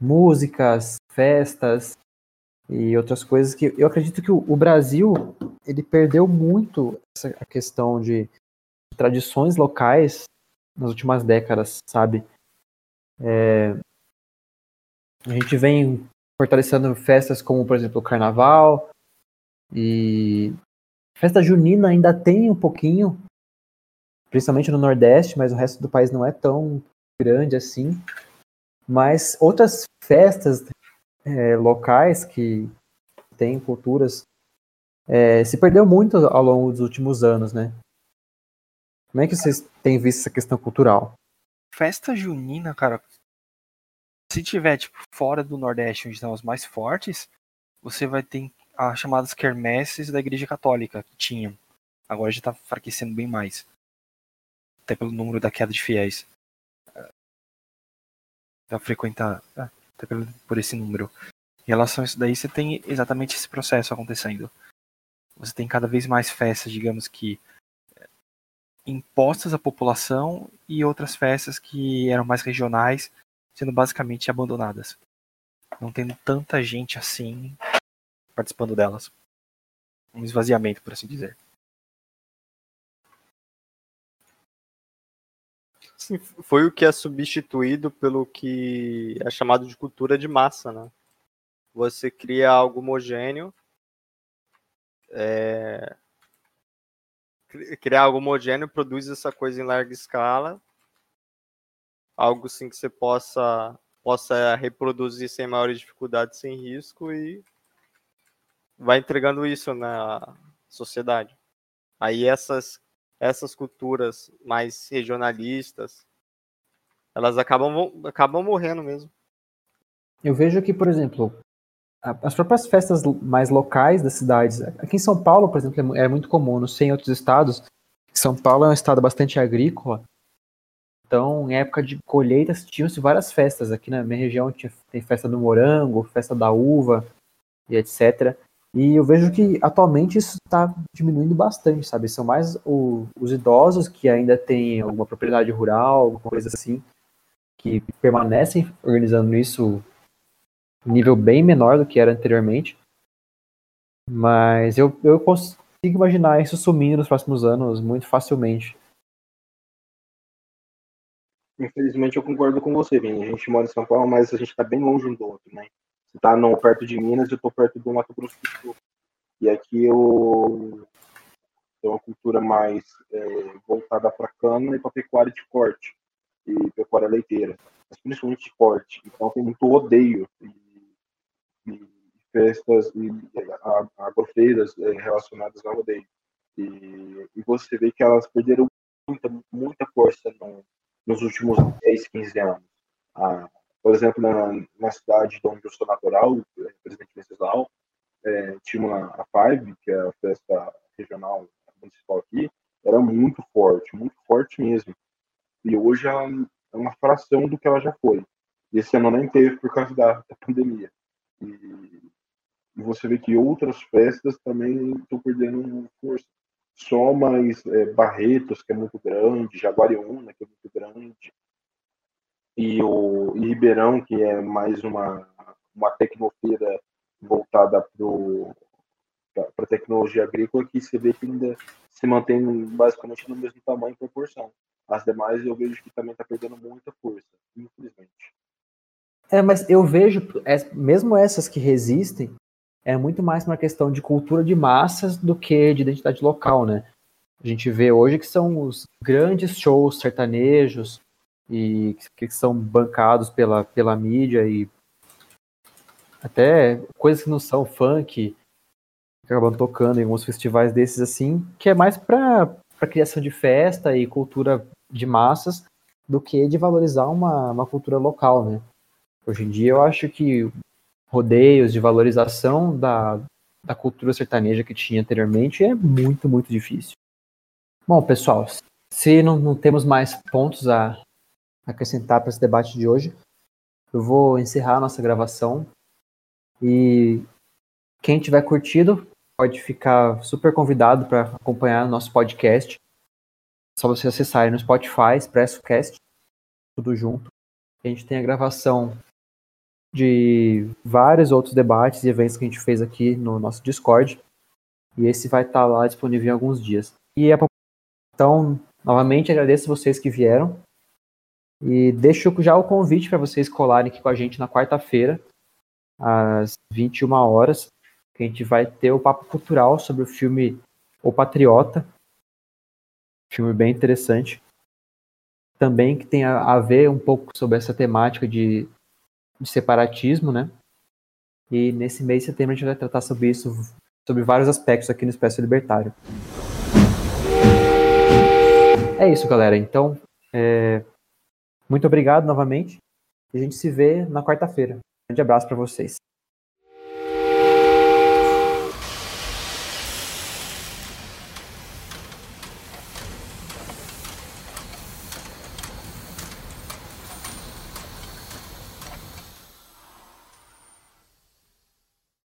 músicas, festas e outras coisas que eu acredito que o, Brasil ele perdeu muito essa a questão de tradições locais nas últimas décadas, sabe? É, a gente vem fortalecendo festas como, por exemplo, o Carnaval e festa junina ainda tem um pouquinho, principalmente no Nordeste, mas o resto do país não é tão grande assim. Mas outras festas é, locais que têm culturas é, se perdeu muito ao longo dos últimos anos, né? Como é que vocês têm visto essa questão cultural? Festa junina, cara. Se tiver, tipo, fora do Nordeste, onde estão as mais fortes, você vai ter as chamadas quermesses da Igreja Católica, que tinham. Agora já tá enfraquecendo bem mais. Até pelo número da queda de fiéis. Pra frequentar. é, por esse número. Em relação a isso daí, você tem exatamente esse processo acontecendo. Você tem cada vez mais festas, digamos que eh, impostas à população e outras festas que eram mais regionais, sendo basicamente abandonadas. Não tendo tanta gente assim participando delas. Um esvaziamento, por assim dizer. Foi o que é substituído pelo que é chamado de cultura de massa, né? Você cria algo homogêneo, é, cri- criar algo homogêneo, produz essa coisa em larga escala, algo assim que você possa possa reproduzir sem maiores dificuldades, sem risco e vai entregando isso na sociedade. Aí essas essas culturas mais regionalistas, elas acabam acabam morrendo mesmo. Eu vejo que, por exemplo, as próprias festas mais locais das cidades. Aqui em São Paulo, por exemplo, é é muito comum, não sei em outros estados. São Paulo é um estado bastante agrícola. Então, em época de colheitas, tinham-se várias festas. Aqui na minha região tinha, tem festa do morango, festa da uva e etc. E eu vejo que atualmente isso está diminuindo bastante, sabe? São mais o- os idosos que ainda têm alguma propriedade rural, alguma coisa assim, que permanecem organizando isso em nível bem menor do que era anteriormente. Mas eu, eu consigo imaginar isso sumindo nos próximos anos muito facilmente. Infelizmente eu concordo com você, Vini. A gente mora em São Paulo, mas a gente está bem longe um do outro, né? Você tá no, perto de Minas e eu tô perto do Mato Grosso do Sul. E aqui eu tenho uma cultura mais é, voltada para cana e para pecuária de corte e pecuária leiteira, mas principalmente de corte. Então tem muito odeio e, e festas e a- agrofeiras é, relacionadas ao rodeio. E, e você vê que elas perderam muita, muita força no, nos últimos 10, 15 anos. Ah, por exemplo, na, na cidade de onde eu sou natural, Presidente Venceslau, é, tinha uma, a Five, que é a festa regional municipal aqui, era muito forte, muito forte mesmo. E hoje ela é uma fração do que ela já foi. E esse ano nem teve por causa da, da pandemia. E, e você vê que outras festas também estão perdendo força. Só mais é, Barretos, que é muito grande, Jaguariúna, que é muito grande, e o Ribeirão, que é mais uma, uma tecnofeira voltada para a tecnologia agrícola, que você vê que ainda se mantém basicamente no mesmo tamanho e proporção. As demais eu vejo que também está perdendo muita força, infelizmente. É, mas eu vejo, é, mesmo essas que resistem, é muito mais uma questão de cultura de massas do que de identidade local, né? A gente vê hoje que são os grandes shows sertanejos e que são bancados pela, pela mídia e até coisas que não são funk, que acabam tocando em alguns festivais desses assim, que é mais para criação de festa e cultura de massas do que de valorizar uma, uma cultura local, né? Hoje em dia eu acho que rodeios de valorização da, da cultura sertaneja que tinha anteriormente é muito, muito difícil. Bom, pessoal, se não, não temos mais pontos a acrescentar para esse debate de hoje, eu vou encerrar a nossa gravação e quem tiver curtido pode ficar super convidado para acompanhar nosso podcast. É só acessar aí no Spotify, ExpressoCast, tudo junto. A gente tem a gravação de vários outros debates e eventos que a gente fez aqui no nosso Discord. E esse vai estar lá disponível em alguns dias. E a... então, novamente agradeço vocês que vieram. E deixo já o convite para vocês colarem aqui com a gente na quarta-feira, às 21 horas, que a gente vai ter o papo cultural sobre o filme O Patriota. Filme bem interessante. Também que tem a, ver um pouco sobre essa temática de, de separatismo, né? E nesse mês de setembro a gente vai tratar sobre isso, sobre vários aspectos aqui no Expresso Libertário. é isso, galera. Então, é, muito obrigado novamente. E a gente se vê na quarta-feira. Um grande abraço para vocês.